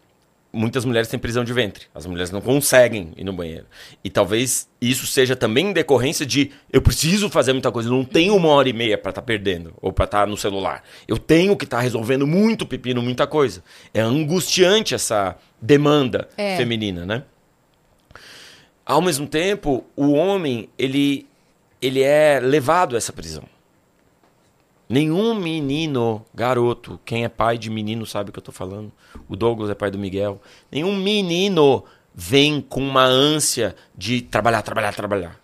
[SPEAKER 3] muitas mulheres têm prisão de ventre. As mulheres não conseguem ir no banheiro. E talvez isso seja também decorrência de eu preciso fazer muita coisa, eu não tenho uma hora e meia para estar tá perdendo ou para estar tá no celular. Eu tenho que estar tá resolvendo muito pepino, muita coisa. É angustiante essa demanda é. feminina, né? Ao mesmo tempo, o homem, ele ele é levado a essa prisão. Nenhum menino, garoto, quem é pai de menino sabe o que eu tô falando. O Douglas é pai do Miguel. Nenhum menino vem com uma ânsia de trabalhar, trabalhar, trabalhar.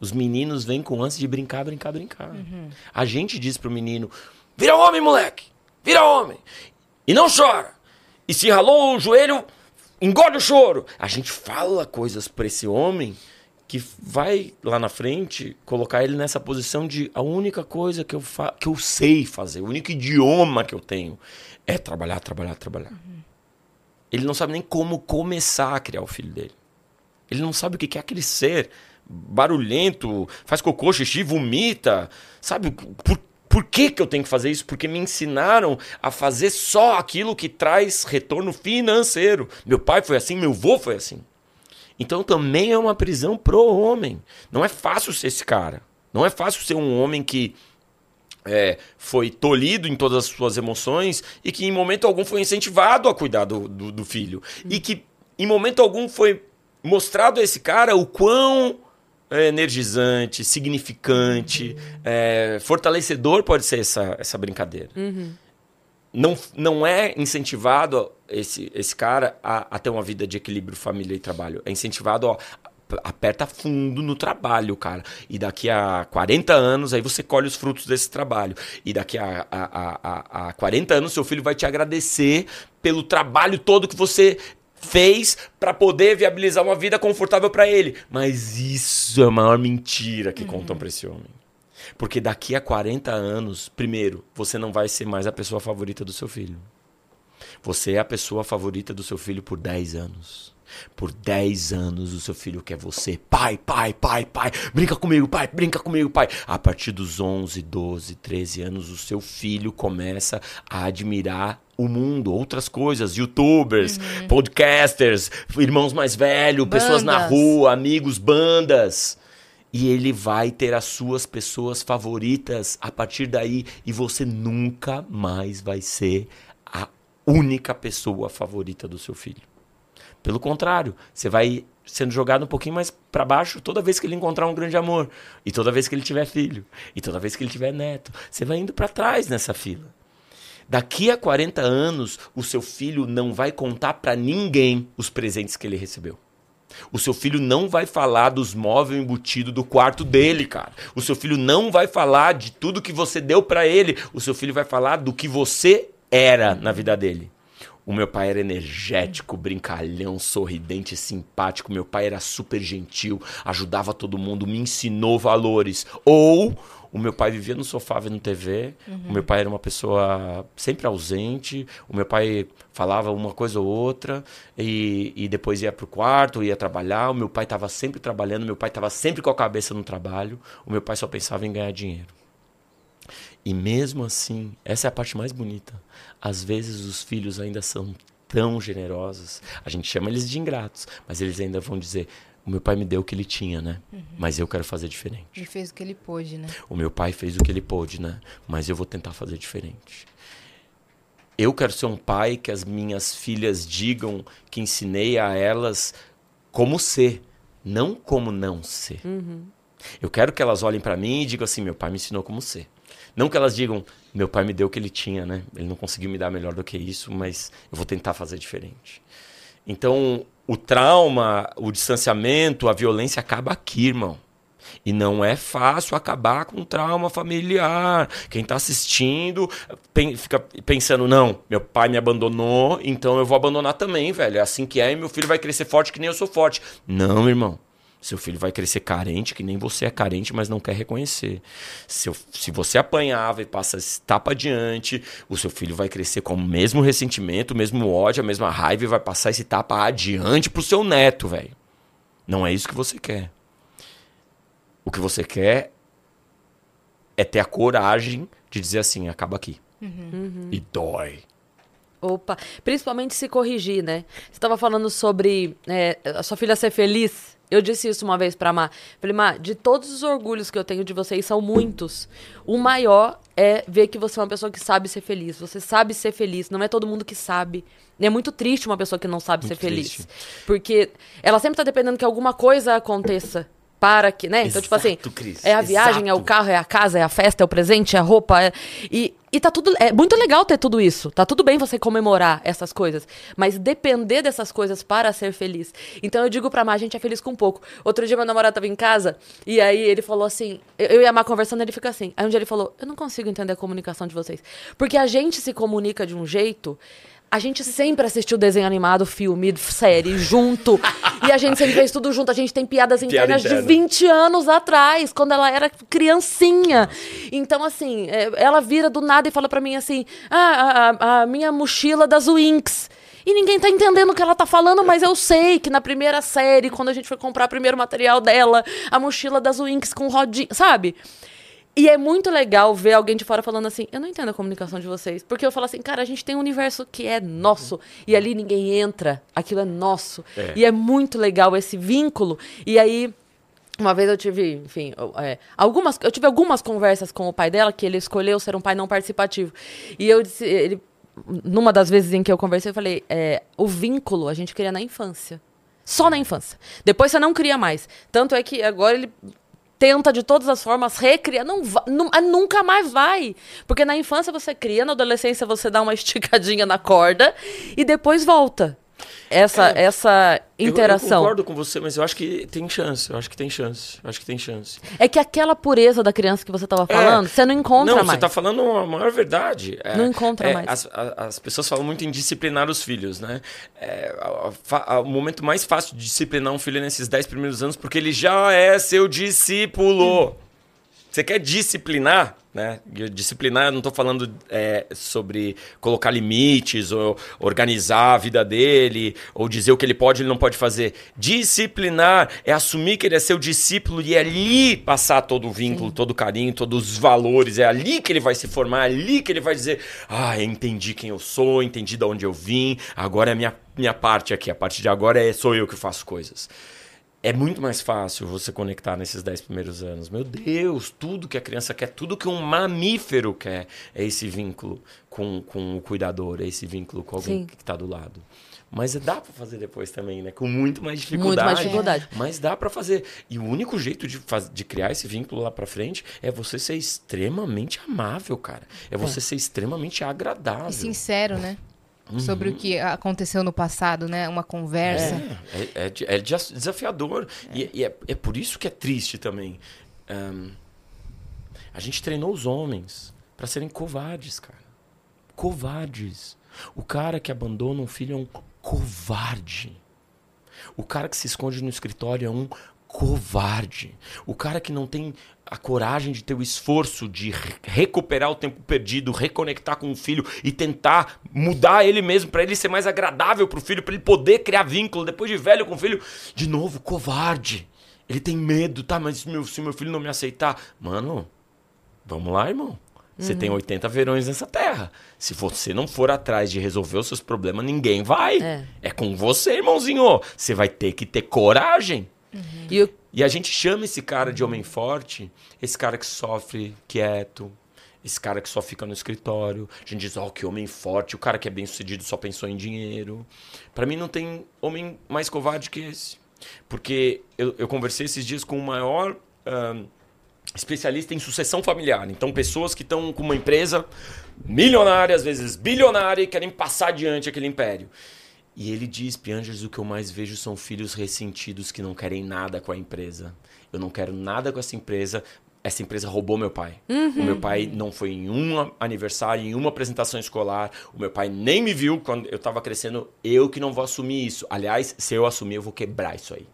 [SPEAKER 3] Os meninos vêm com ânsia de brincar, brincar, brincar. Uhum. A gente diz pro menino: vira homem, moleque! Vira homem! E não chora! E se ralou o joelho, engole o choro! A gente fala coisas pra esse homem que vai lá na frente colocar ele nessa posição de a única coisa que eu, fa que eu sei fazer, o único idioma que eu tenho é trabalhar, trabalhar, trabalhar. Uhum. Ele não sabe nem como começar a criar o filho dele. Ele não sabe o que é aquele ser barulhento, faz cocô, xixi, vomita. Sabe por, por que, que eu tenho que fazer isso? Porque me ensinaram a fazer só aquilo que traz retorno financeiro. Meu pai foi assim, meu avô foi assim. Então também é uma prisão pro homem. Não é fácil ser esse cara. Não é fácil ser um homem que é, foi tolhido em todas as suas emoções e que em momento algum foi incentivado a cuidar do, do, do filho. Hum. E que em momento algum foi mostrado a esse cara o quão é, energizante, significante, é, fortalecedor pode ser essa, essa brincadeira. Uhum. Não, não é incentivado esse, esse cara a, a ter uma vida de equilíbrio família e trabalho. É incentivado, ó, aperta fundo no trabalho, cara. E daqui a 40 anos, aí você colhe os frutos desse trabalho. E daqui a, a, a, a 40 anos, seu filho vai te agradecer pelo trabalho todo que você fez para poder viabilizar uma vida confortável para ele. Mas isso é a maior mentira que uhum. contam para esse homem. Porque daqui a 40 anos, primeiro, você não vai ser mais a pessoa favorita do seu filho. Você é a pessoa favorita do seu filho por 10 anos. Por 10 anos o seu filho quer você. Pai, pai, pai, pai. Brinca comigo, pai. Brinca comigo, pai. A partir dos 11, 12, 13 anos, o seu filho começa a admirar o mundo, outras coisas, youtubers, uhum. podcasters, irmãos mais velhos, pessoas na rua, amigos, bandas. E ele vai ter as suas pessoas favoritas a partir daí e você nunca mais vai ser a única pessoa favorita do seu filho. Pelo contrário, você vai sendo jogado um pouquinho mais para baixo toda vez que ele encontrar um grande amor, e toda vez que ele tiver filho, e toda vez que ele tiver neto. Você vai indo para trás nessa fila. Daqui a 40 anos, o seu filho não vai contar para ninguém os presentes que ele recebeu. O seu filho não vai falar dos móveis embutidos do quarto dele, cara. O seu filho não vai falar de tudo que você deu para ele. O seu filho vai falar do que você era na vida dele. O meu pai era energético, brincalhão, sorridente, simpático. Meu pai era super gentil, ajudava todo mundo, me ensinou valores. Ou o meu pai vivia no sofá vendo TV. Uhum. O meu pai era uma pessoa sempre ausente. O meu pai falava uma coisa ou outra e, e depois ia pro quarto, ia trabalhar. O meu pai estava sempre trabalhando. Meu pai estava sempre com a cabeça no trabalho. O meu pai só pensava em ganhar dinheiro. E mesmo assim, essa é a parte mais bonita. Às vezes os filhos ainda são tão generosos. A gente chama eles de ingratos, mas eles ainda vão dizer: o meu pai me deu o que ele tinha, né? Uhum. Mas eu quero fazer diferente.
[SPEAKER 2] Ele fez o que ele pôde, né?
[SPEAKER 3] O meu pai fez o que ele pôde, né? Mas eu vou tentar fazer diferente. Eu quero ser um pai que as minhas filhas digam que ensinei a elas como ser, não como não ser. Uhum. Eu quero que elas olhem para mim e digam assim: meu pai me ensinou como ser. Não que elas digam, meu pai me deu o que ele tinha, né? Ele não conseguiu me dar melhor do que isso, mas eu vou tentar fazer diferente. Então, o trauma, o distanciamento, a violência acaba aqui, irmão. E não é fácil acabar com trauma familiar. Quem está assistindo fica pensando, não, meu pai me abandonou, então eu vou abandonar também, velho. É assim que é e meu filho vai crescer forte que nem eu sou forte. Não, irmão. Seu filho vai crescer carente, que nem você é carente, mas não quer reconhecer. Se, se você apanhava e passa esse tapa adiante, o seu filho vai crescer com o mesmo ressentimento, o mesmo ódio, a mesma raiva e vai passar esse tapa adiante pro seu neto, velho. Não é isso que você quer. O que você quer é ter a coragem de dizer assim: acaba aqui. Uhum. E dói.
[SPEAKER 1] Opa, principalmente se corrigir, né? Você estava falando sobre é, a sua filha ser feliz. Eu disse isso uma vez pra Má. Falei, Má, de todos os orgulhos que eu tenho de vocês, são muitos. O maior é ver que você é uma pessoa que sabe ser feliz. Você sabe ser feliz. Não é todo mundo que sabe. É muito triste uma pessoa que não sabe muito ser feliz. Triste. Porque ela sempre tá dependendo que alguma coisa aconteça para que, né? Então, tipo assim, Cris, é a viagem, exato. é o carro, é a casa, é a festa, é o presente, é a roupa. É... E, e tá tudo. É muito legal ter tudo isso. Tá tudo bem você comemorar essas coisas. Mas depender dessas coisas para ser feliz. Então eu digo pra Má, a gente é feliz com pouco. Outro dia meu namorado tava em casa e aí ele falou assim: eu e a Má conversando, ele fica assim. Aí um dia ele falou: Eu não consigo entender a comunicação de vocês. Porque a gente se comunica de um jeito a gente sempre assistiu desenho animado, filme, série, junto. e a gente sempre fez tudo junto. A gente tem piadas internas Piada de 20 anos atrás, quando ela era criancinha. Então, assim, é, ela vira do nada e fala para mim assim: ah, a, a, minha mochila das Winx. E ninguém tá entendendo o que ela tá falando, mas eu sei que na primeira série, quando a gente foi comprar o primeiro material dela, a mochila das Winx com rodinha, sabe? E é muito legal ver alguém de fora falando assim: eu não entendo a comunicação de vocês. Porque eu falo assim, cara, a gente tem um universo que é nosso. E ali ninguém entra, aquilo é nosso. É. E é muito legal esse vínculo. E aí. Uma vez eu tive, enfim, é, algumas, eu tive algumas conversas com o pai dela que ele escolheu ser um pai não participativo. E eu disse, ele, numa das vezes em que eu conversei, eu falei, é, o vínculo a gente cria na infância. Só na infância. Depois você não cria mais. Tanto é que agora ele tenta de todas as formas recriar, não, não, é, nunca mais vai. Porque na infância você cria, na adolescência você dá uma <laughs> esticadinha na corda e depois volta essa, é, essa interação. Eu,
[SPEAKER 3] eu, concordo com você, mas eu acho que tem chance. Eu acho que tem chance. Eu acho que tem chance.
[SPEAKER 1] É que aquela pureza da criança que você estava falando, é, você não encontra
[SPEAKER 3] não,
[SPEAKER 1] mais.
[SPEAKER 3] Não, você está falando a maior verdade.
[SPEAKER 1] É, não encontra
[SPEAKER 3] é,
[SPEAKER 1] mais.
[SPEAKER 3] As, as, pessoas falam muito em disciplinar os filhos, né? É, o momento mais fácil de disciplinar um filho é nesses 10 primeiros anos, porque ele já é seu discípulo. Hum. Você quer disciplinar? Né? Disciplinar, eu não estou falando é, sobre colocar limites ou organizar a vida dele ou dizer o que ele pode e ele não pode fazer. Disciplinar é assumir que ele é seu discípulo e é ali passar todo o vínculo, Sim. todo o carinho, todos os valores. É ali que ele vai se formar, é ali que ele vai dizer: Ah, entendi quem eu sou, entendi de onde eu vim, agora é a minha, minha parte aqui. A partir de agora é, sou eu que faço coisas. É muito mais fácil você conectar nesses 10 primeiros anos. Meu Deus, tudo que a criança quer, tudo que um mamífero quer é esse vínculo com, com o cuidador, é esse vínculo com alguém
[SPEAKER 1] Sim.
[SPEAKER 3] que está do lado. Mas dá para fazer depois também, né? Com muito mais dificuldade.
[SPEAKER 1] Muito mais dificuldade.
[SPEAKER 3] Mas dá para fazer. E o único jeito de, faz... de criar esse vínculo lá para frente é você ser extremamente amável, cara. É você ser extremamente agradável.
[SPEAKER 2] E sincero, né? Sobre o
[SPEAKER 3] Uhum.
[SPEAKER 2] que aconteceu no passado, né? Uma conversa.
[SPEAKER 3] É, é, é é des- desafiador. E, e é, é por isso que é triste também. Ahn, a gente treinou os homens para serem covardes, cara. Covardes. O cara que abandona um filho é um covarde. O cara que se esconde no escritório é um covarde. O cara que não tem a coragem de ter o esforço de re- recuperar o tempo perdido, reconectar com o filho e tentar mudar ele mesmo para ele ser mais agradável pro filho, para ele poder criar vínculo depois de velho com o filho. De novo, covarde. Ele tem medo, tá? Mas meu, se meu filho não me aceitar, mano, vamos lá, irmão. Você tem 80 verões nessa terra. Se você não for atrás de resolver os seus problemas, ninguém vai.
[SPEAKER 1] É.
[SPEAKER 3] É com você, irmãozinho. Você vai ter que ter coragem.
[SPEAKER 1] E o-
[SPEAKER 3] E a gente chama esse cara de homem forte, esse cara que sofre quieto, esse cara que só fica no escritório. A gente diz, ó, que homem forte, o cara que é bem sucedido só pensou em dinheiro. Pra mim não tem homem mais covarde que esse. Porque eu, eu conversei esses dias com o maior ahn, especialista em sucessão familiar. Então, pessoas que estão com uma empresa milionária, às vezes bilionária, e querem passar adiante aquele império. E ele diz, Piangers, o que eu mais vejo são filhos ressentidos que não querem nada com a empresa. Eu não quero nada com essa empresa. Essa empresa roubou meu pai. O meu pai não foi em um aniversário, em uma apresentação escolar. O meu pai nem me viu quando eu estava crescendo. Eu que não vou assumir isso. Aliás, se eu assumir, eu vou quebrar isso aí.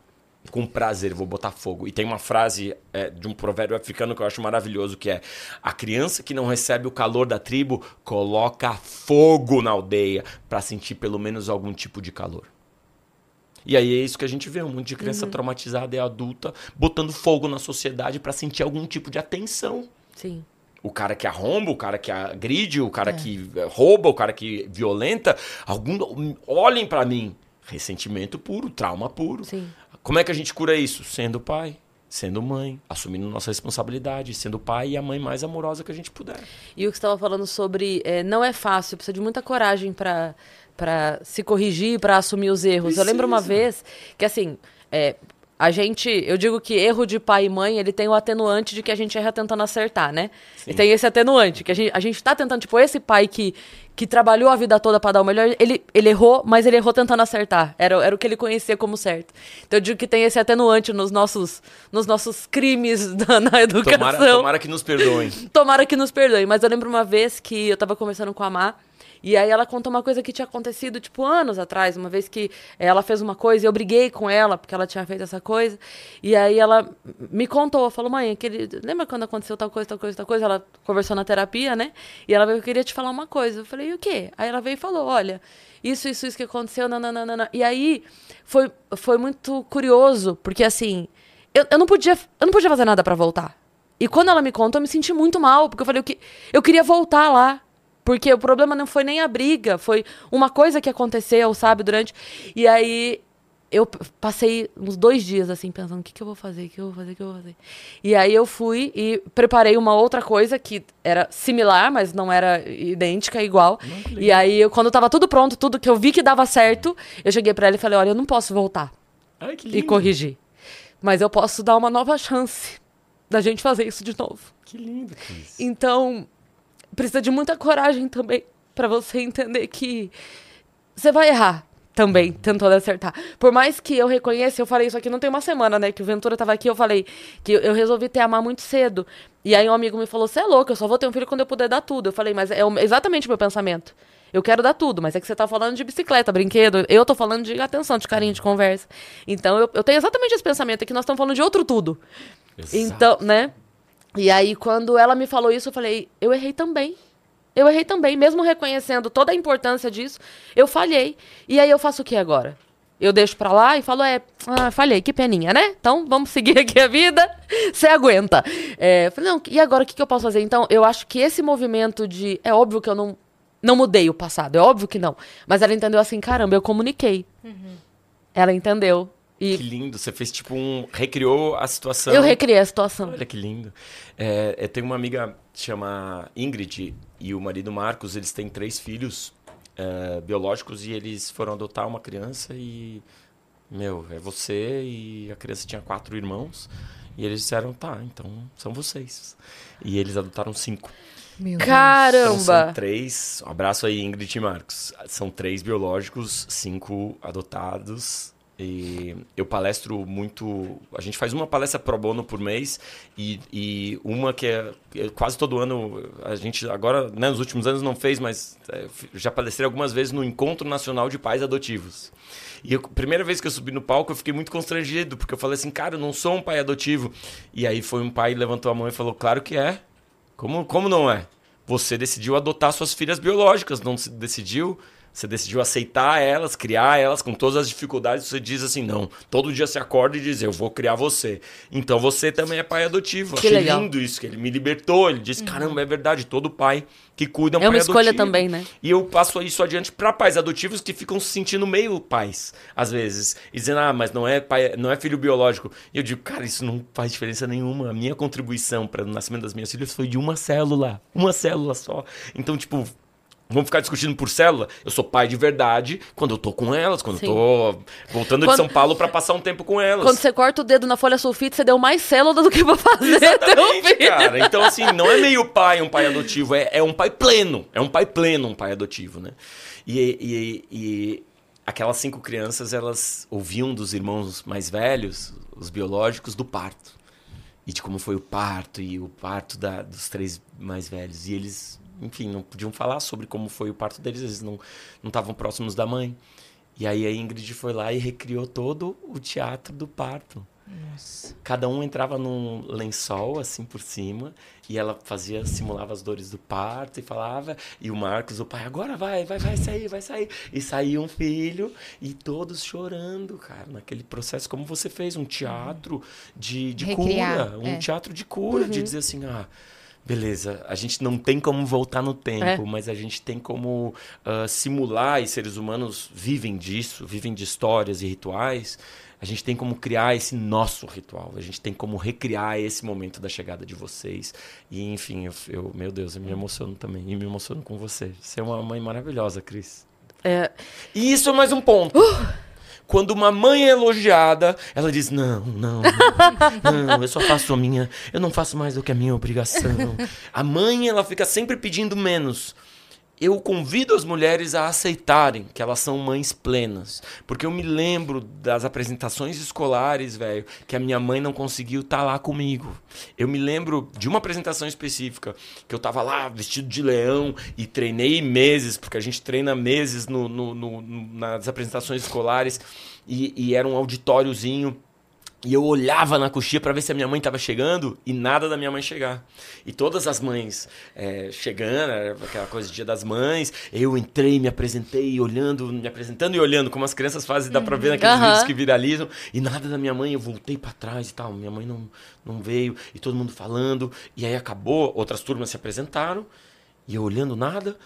[SPEAKER 3] Com prazer, vou botar fogo. E tem uma frase é, de um provérbio africano que eu acho maravilhoso, que é a criança que não recebe o calor da tribo coloca fogo na aldeia para sentir pelo menos algum tipo de calor. E aí é isso que a gente vê, um monte de criança traumatizada e adulta botando fogo na sociedade para sentir algum tipo de atenção.
[SPEAKER 1] Sim.
[SPEAKER 3] O cara que arromba, o cara que agride, o cara que eh, rouba, o cara que violenta, algum olhem para mim. Ressentimento puro, trauma puro.
[SPEAKER 1] Sim.
[SPEAKER 3] Como é que a gente cura isso? Sendo pai, sendo mãe, assumindo nossa responsabilidade, sendo pai e a mãe mais amorosa que a gente puder.
[SPEAKER 1] E o que você estava falando sobre é, não é fácil, precisa de muita coragem para para se corrigir, para assumir os erros. Eu lembro uma
[SPEAKER 3] Precisa.
[SPEAKER 1] vez que assim, é, a gente, eu digo que erro de pai e mãe, ele tem o atenuante de que a gente erra tentando acertar, né? E tem esse atenuante que a gente, a gente tá tentando, tipo, esse pai que que trabalhou a vida toda para dar o melhor, ele, ele errou, mas ele errou tentando acertar. Era, era o que ele conhecia como certo. Então eu digo que tem esse atenuante nos nossos, nos nossos crimes <laughs> da, na educação.
[SPEAKER 3] Tomara, tomara que nos perdoem. <laughs>
[SPEAKER 1] Tomara que nos perdoe. Mas eu lembro uma vez que eu tava conversando com a Má. E aí ela contou uma coisa que tinha acontecido, tipo, anos atrás. Uma vez que ela fez uma coisa e eu briguei com ela porque ela tinha feito essa coisa. E aí ela me contou, falou, mãe, aquele... lembra quando aconteceu tal coisa, tal coisa, tal coisa? Ela conversou na terapia, né? E ela veio, eu queria te falar uma coisa. Eu falei, e o quê? Aí ela veio e falou, olha, isso, isso, isso que aconteceu, nananana. E aí foi, foi muito curioso, porque assim, eu, eu, não, podia, eu não podia fazer nada pra voltar. E quando ela me contou, eu me senti muito mal, porque eu falei que eu queria voltar lá. Porque o problema não foi nem a briga, foi uma coisa que aconteceu, sabe, durante. E aí eu passei uns dois dias assim, pensando: o que, que eu vou fazer, o que eu vou fazer, o que eu vou fazer. E aí eu fui e preparei uma outra coisa que era similar, mas não era idêntica, igual. E aí, eu, quando tava tudo pronto, tudo que eu vi que dava certo, eu cheguei pra ela e falei: olha, eu não posso voltar
[SPEAKER 3] Ai, que
[SPEAKER 1] e corrigir. Mas eu posso dar uma nova chance da gente fazer isso de novo.
[SPEAKER 3] Que lindo, Cris.
[SPEAKER 1] Então, precisa de muita coragem também pra você entender que você vai errar também, tentando acertar. Por mais que eu reconheça, eu falei isso aqui não tem uma semana, né? Que o Ventura tava aqui, eu falei que eu resolvi ter amar muito cedo. E aí um amigo me falou: você é louco, eu só vou ter um filho quando eu puder dar tudo. Eu falei, mas é exatamente o meu pensamento. Eu quero dar tudo, mas é que você tá falando de bicicleta, brinquedo. Eu tô falando de atenção, de carinho, de conversa. Então eu, eu tenho exatamente esse pensamento, é que nós estamos falando de outro tudo.
[SPEAKER 3] Exato.
[SPEAKER 1] Então, né? E aí, quando ela me falou isso, eu falei, eu errei também. Eu errei também, mesmo reconhecendo toda a importância disso, eu falhei. E aí eu faço o que agora? Eu deixo pra lá e falo, é, ah, falhei, que peninha, né? Então vamos seguir <laughs> aqui a vida, você aguenta. É, falei, não, e agora o que, que eu posso fazer? Então, eu acho que esse movimento de. É óbvio que eu não, não mudei o passado, é óbvio que não. Mas ela entendeu assim, caramba, eu comuniquei. Ela entendeu. E
[SPEAKER 3] Que lindo. Você fez tipo um. Recriou a situação.
[SPEAKER 1] eu recriei a situação.
[SPEAKER 3] Olha que lindo. É, eu tenho uma amiga chama Ingrid e o marido Marcos, eles têm três filhos é, biológicos e eles foram adotar uma criança e. Meu, é você e a criança tinha quatro irmãos. E eles disseram, tá, então são vocês. E eles adotaram cinco.
[SPEAKER 2] Meu
[SPEAKER 3] Então,
[SPEAKER 1] Caramba!
[SPEAKER 3] são três. Um abraço aí, Ingrid e Marcos. São três biológicos, cinco adotados. E eu palestro muito. A gente faz uma palestra pro bono por mês e, e uma que é, é quase todo ano. A gente agora, né, nos últimos anos não fez, mas é, já palestrei algumas vezes no Encontro Nacional de Pais Adotivos. E a primeira vez que eu subi no palco, eu fiquei muito constrangido, porque eu falei assim, cara, eu não sou um pai adotivo. E aí foi um pai, levantou a mão e falou, claro que é. Como, como não é? Você decidiu adotar suas filhas biológicas, não decidiu? Você decidiu aceitar elas, criar elas com todas as dificuldades. Você diz assim, não. Todo dia você acorda e diz, eu vou criar você. Então você também é pai adotivo.
[SPEAKER 1] Que
[SPEAKER 3] Achei
[SPEAKER 1] legal.
[SPEAKER 3] lindo isso, que ele me libertou. Ele disse, caramba, é verdade. Todo pai que cuida é um
[SPEAKER 1] É uma escolha
[SPEAKER 3] adotivo.
[SPEAKER 1] também, né?
[SPEAKER 3] E eu passo isso adiante para pais adotivos que ficam se sentindo meio pais, às vezes, e dizendo, ah, mas não é pai, não é filho biológico. E eu digo, cara, isso não faz diferença nenhuma. A minha contribuição para o nascimento das minhas filhas foi de uma célula, uma célula só. Então, tipo, vamos ficar discutindo por célula? Eu sou pai de verdade quando eu tô com elas, quando
[SPEAKER 1] Sim.
[SPEAKER 3] eu tô voltando
[SPEAKER 1] Quando-
[SPEAKER 3] de São Paulo para passar um tempo com elas.
[SPEAKER 1] Quando você corta o dedo na folha sulfite, você deu mais célula do que pra fazer
[SPEAKER 3] Exatamente, cara. Então, assim, não é meio pai um pai adotivo, é, é um pai pleno. É um pai pleno, um pai adotivo, né? E, e, e aquelas cinco crianças, elas ouviam dos irmãos mais velhos, os biológicos, do parto. E de como foi o parto, e o parto da, dos três mais velhos. E eles, enfim, não podiam falar sobre como foi o parto deles, eles não não estavam próximos da mãe. E aí a Ingrid foi lá e recriou todo o teatro do parto. Cada um entrava num lençol assim por cima e ela fazia, simulava as dores do parto e falava. E o Marcos, o pai, agora vai, vai, vai sair, vai sair. E saía um filho e todos chorando, cara, naquele processo, como você fez, um teatro de, de
[SPEAKER 2] Recriar,
[SPEAKER 3] cura, um
[SPEAKER 2] é.
[SPEAKER 3] teatro de cura, de dizer assim, ah. Beleza, a gente não tem como voltar no tempo,
[SPEAKER 1] É.
[SPEAKER 3] mas a gente tem como ah, simular, e seres humanos vivem disso, vivem de histórias e rituais. A gente tem como criar esse nosso ritual, a gente tem como recriar esse momento da chegada de vocês. E enfim, eu, eu- meu Deus, eu me emociono também, e me emociono com você. Você é uma mãe maravilhosa, Cris.
[SPEAKER 1] É,
[SPEAKER 3] E isso é mais um ponto. Quando uma mãe é elogiada, ela diz: Não, não, não, não, eu só faço a minha, eu não faço mais do que a minha obrigação. A mãe, ela fica sempre pedindo menos. Eu convido as mulheres a aceitarem que elas são mães plenas. Porque eu me lembro das apresentações escolares, velho, que a minha mãe não conseguiu estar lá comigo. Eu me lembro de uma apresentação específica, que eu tava lá vestido de leão e treinei meses, porque a gente treina meses no- no- no- nas apresentações escolares, e, e era um auditóriozinho. E eu olhava na coxinha para ver se a minha mãe estava chegando e nada da minha mãe chegar. E todas as mães é, chegando, era aquela coisa de dia das mães. Eu entrei, me apresentei, olhando, me apresentando e olhando, como as crianças fazem, dá pra ver naqueles
[SPEAKER 1] Aham.
[SPEAKER 3] vídeos que viralizam. E nada da minha mãe, eu voltei para trás e tal. Minha mãe não, não veio, e todo mundo falando. E aí acabou, outras turmas se apresentaram, e eu olhando nada,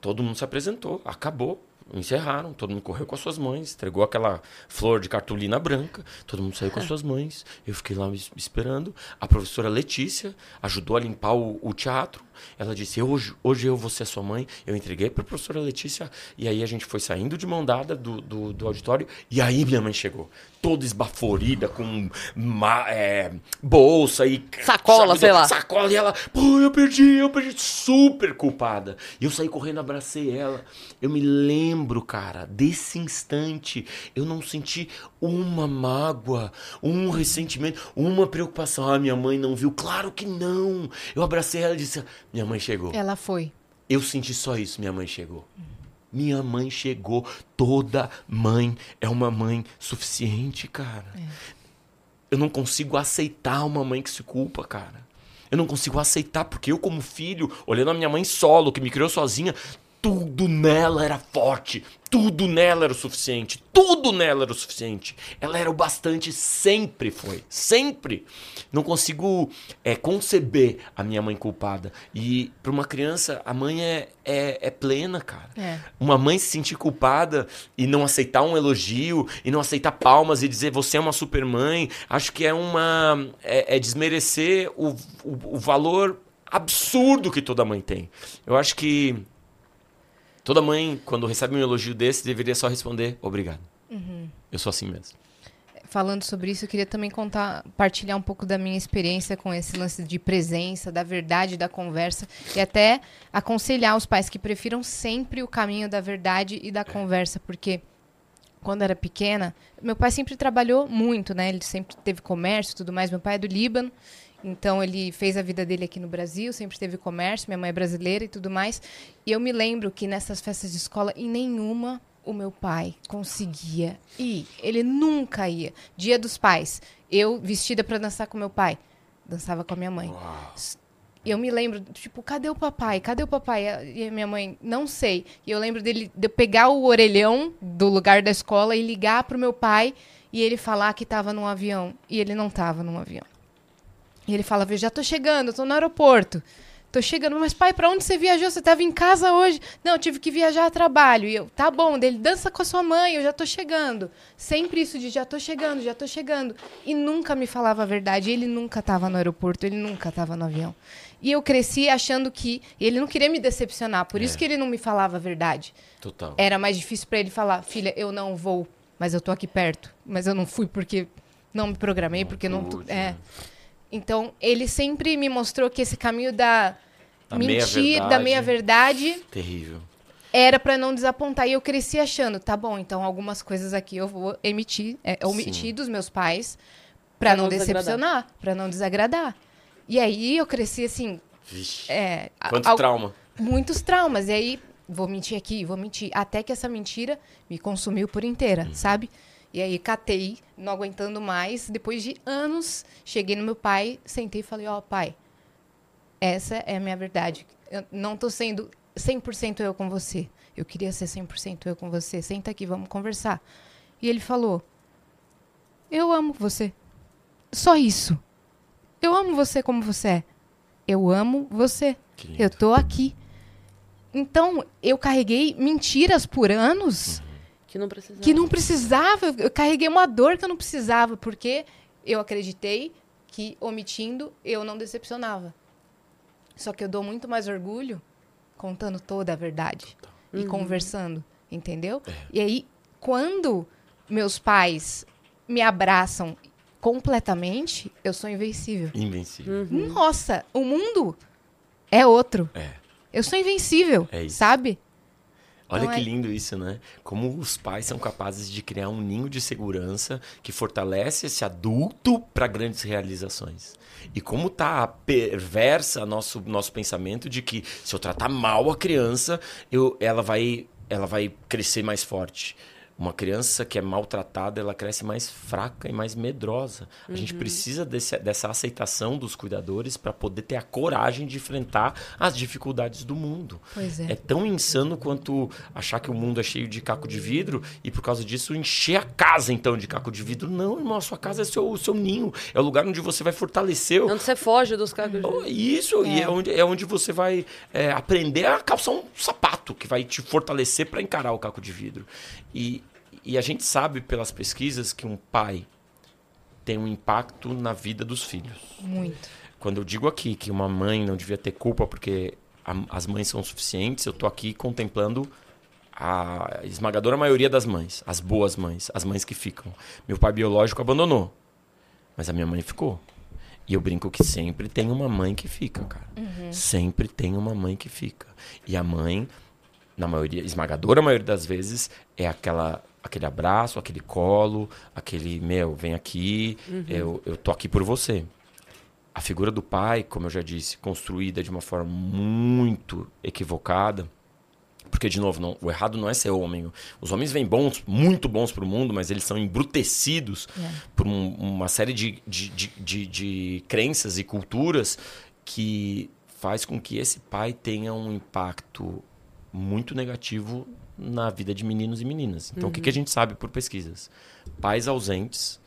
[SPEAKER 3] todo mundo se apresentou, acabou. Encerraram, todo mundo correu com as suas mães, entregou aquela flor de cartolina branca, todo mundo saiu com as suas mães. Eu fiquei lá es- esperando. A professora Letícia ajudou a limpar o, o teatro. Ela disse: hoje, hoje eu vou ser sua mãe. Eu entreguei para a professora Letícia. E aí a gente foi saindo de mão dada do, do, do auditório. E aí minha mãe chegou, toda esbaforida, com ma- é, bolsa e.
[SPEAKER 1] Sacola,
[SPEAKER 3] sabe,
[SPEAKER 1] sei lá.
[SPEAKER 3] Sacola. E ela, pô, eu perdi, eu perdi. Super culpada. E eu saí correndo, abracei ela. Eu me lembro, cara, desse instante. Eu não senti uma mágoa, um ressentimento, uma preocupação. Ah, minha mãe não viu. Claro que não. Eu abracei ela e disse: Minha mãe chegou.
[SPEAKER 2] Ela foi.
[SPEAKER 3] Eu senti só isso, minha mãe chegou. Minha mãe chegou. Toda mãe é uma mãe suficiente, cara. Eu não consigo aceitar uma mãe que se culpa, cara. Eu não consigo aceitar, porque eu, como filho, olhando a minha mãe solo, que me criou sozinha, tudo nela era forte, tudo nela era o suficiente, tudo nela era o suficiente. Ela era o bastante, sempre foi, sempre. Não consigo é, conceber a minha mãe culpada. E para uma criança, a mãe é, é, é plena, cara.
[SPEAKER 2] É.
[SPEAKER 3] Uma mãe se sentir culpada e não aceitar um elogio, e não aceitar palmas e dizer você é uma super mãe, acho que é uma. é, é desmerecer o, o, o valor absurdo que toda mãe tem. Eu acho que toda mãe, quando recebe um elogio desse, deveria só responder obrigado. Eu sou assim mesmo.
[SPEAKER 2] Falando sobre isso, eu queria também contar, partilhar um pouco da minha experiência com esse lance de presença, da verdade da conversa e até aconselhar os pais que prefiram sempre o caminho da verdade e da conversa, porque quando era pequena, meu pai sempre trabalhou muito, né? Ele sempre teve comércio e tudo mais. Meu pai é do Líbano, então ele fez a vida dele aqui no Brasil, sempre teve comércio. Minha mãe é brasileira e tudo mais. E eu me lembro que nessas festas de escola, em nenhuma o meu pai conseguia ir. Ele nunca ia. Dia dos pais, eu vestida para dançar com meu pai, dançava com a minha mãe. E eu me lembro, tipo, cadê o papai? Cadê o papai? E a minha mãe, não sei. E eu lembro dele, de eu pegar o orelhão do lugar da escola e ligar pro meu pai e ele falar que tava num avião. E ele não tava num avião. E ele falava, eu já tô chegando, tô no aeroporto. Tô chegando, mas pai, pra onde você viajou? Você tava em casa hoje? Não, eu tive que viajar a trabalho. E eu, tá bom, dele, dança com a sua mãe, eu já tô chegando. Sempre isso de já tô chegando, já tô chegando. E nunca me falava a verdade. Ele nunca tava no aeroporto, ele nunca tava no avião. E eu cresci achando que ele não queria me decepcionar, por isso
[SPEAKER 3] É.
[SPEAKER 2] que ele não me falava a verdade.
[SPEAKER 3] Total.
[SPEAKER 2] Era mais difícil pra ele falar, filha, eu não vou, mas eu tô aqui perto. Mas eu não fui porque não me programei, porque não. tu-
[SPEAKER 3] pude,
[SPEAKER 2] É.
[SPEAKER 3] né?
[SPEAKER 2] Então, ele sempre me mostrou que esse caminho da,
[SPEAKER 3] Da
[SPEAKER 2] mentira, da
[SPEAKER 3] meia-verdade. Terrível.
[SPEAKER 2] era pra não desapontar. E eu cresci achando, tá bom, então algumas coisas aqui eu vou emitir, é, omitir dos meus pais Pra não,
[SPEAKER 1] não desagradar.
[SPEAKER 2] decepcionar, pra não desagradar. E aí eu cresci assim,
[SPEAKER 3] Vixe.
[SPEAKER 2] é,
[SPEAKER 3] Quanto
[SPEAKER 2] al-
[SPEAKER 3] trauma.
[SPEAKER 2] muitos traumas. E aí, vou mentir aqui, vou mentir. Até que essa mentira me consumiu por inteira, sabe? E aí, catei, não aguentando mais. Depois de anos, cheguei no meu pai, sentei e falei: Ó, pai, essa é a minha verdade. Eu não tô sendo 100% eu com você. Eu queria ser 100% eu com você. Senta aqui, vamos conversar. E ele falou: Eu amo você. Só isso. Eu amo você como você é. Eu amo você. Eu tô aqui. Então, eu carreguei mentiras por anos
[SPEAKER 1] Que não precisa.
[SPEAKER 2] que não precisava. Eu carreguei uma dor que eu não precisava, porque eu acreditei que omitindo eu não decepcionava. Só que eu dou muito mais orgulho contando toda a verdade e conversando, entendeu? E aí, quando meus pais me abraçam completamente, eu sou invencível.
[SPEAKER 3] Invencível.
[SPEAKER 2] Nossa, o mundo é outro.
[SPEAKER 3] É.
[SPEAKER 2] Eu sou invencível,
[SPEAKER 3] É isso.
[SPEAKER 2] sabe?
[SPEAKER 3] Olha
[SPEAKER 2] Então
[SPEAKER 3] que
[SPEAKER 2] é-
[SPEAKER 3] lindo isso, né? Como os pais são capazes de criar um ninho de segurança que fortalece esse adulto para grandes realizações. E como tá perversa nosso nosso pensamento de que se eu tratar mal a criança, eu, ela vai ela vai crescer mais forte. Uma criança que é maltratada, ela cresce mais fraca e mais medrosa. A gente
[SPEAKER 2] Uhum.
[SPEAKER 3] precisa desse- dessa aceitação dos cuidadores para poder ter a coragem de enfrentar as dificuldades do mundo.
[SPEAKER 2] Pois é.
[SPEAKER 3] É tão insano quanto achar que o mundo é cheio de caco de vidro e por causa disso encher a casa então de caco de vidro. Não, irmão, a sua casa é seu, o seu ninho. É o lugar onde você vai fortalecer.
[SPEAKER 1] Onde você foge dos cacos.
[SPEAKER 3] Oh, Isso, e é onde, é onde você vai é, aprender a calçar um sapato que vai te fortalecer para encarar o caco de vidro. E, e a gente sabe pelas pesquisas que um pai tem um impacto na vida dos filhos.
[SPEAKER 2] Muito.
[SPEAKER 3] Quando eu digo aqui que uma mãe não devia ter culpa porque a- as mães são suficientes, eu tô aqui contemplando a esmagadora maioria das mães, as boas mães, as mães que ficam. Meu pai biológico abandonou, mas a minha mãe ficou. E eu brinco que sempre tem uma mãe que fica, cara. Sempre tem uma mãe que fica. E a mãe, na maioria, esmagadora maioria das vezes, é aquela aquele abraço, aquele colo, aquele, meu, vem aqui, eu, eu tô aqui por você. A figura do pai, como eu já disse, construída de uma forma muito equivocada. Porque, de novo, não- o errado não é ser homem. Os homens vêm bons, muito bons para o mundo, mas eles são embrutecidos por um- uma série de, de, de, de- de crenças e culturas que faz com que esse pai tenha um impacto muito negativo na vida de meninos e meninas. Então, uhum. o que, que a gente sabe por pesquisas? Pais ausentes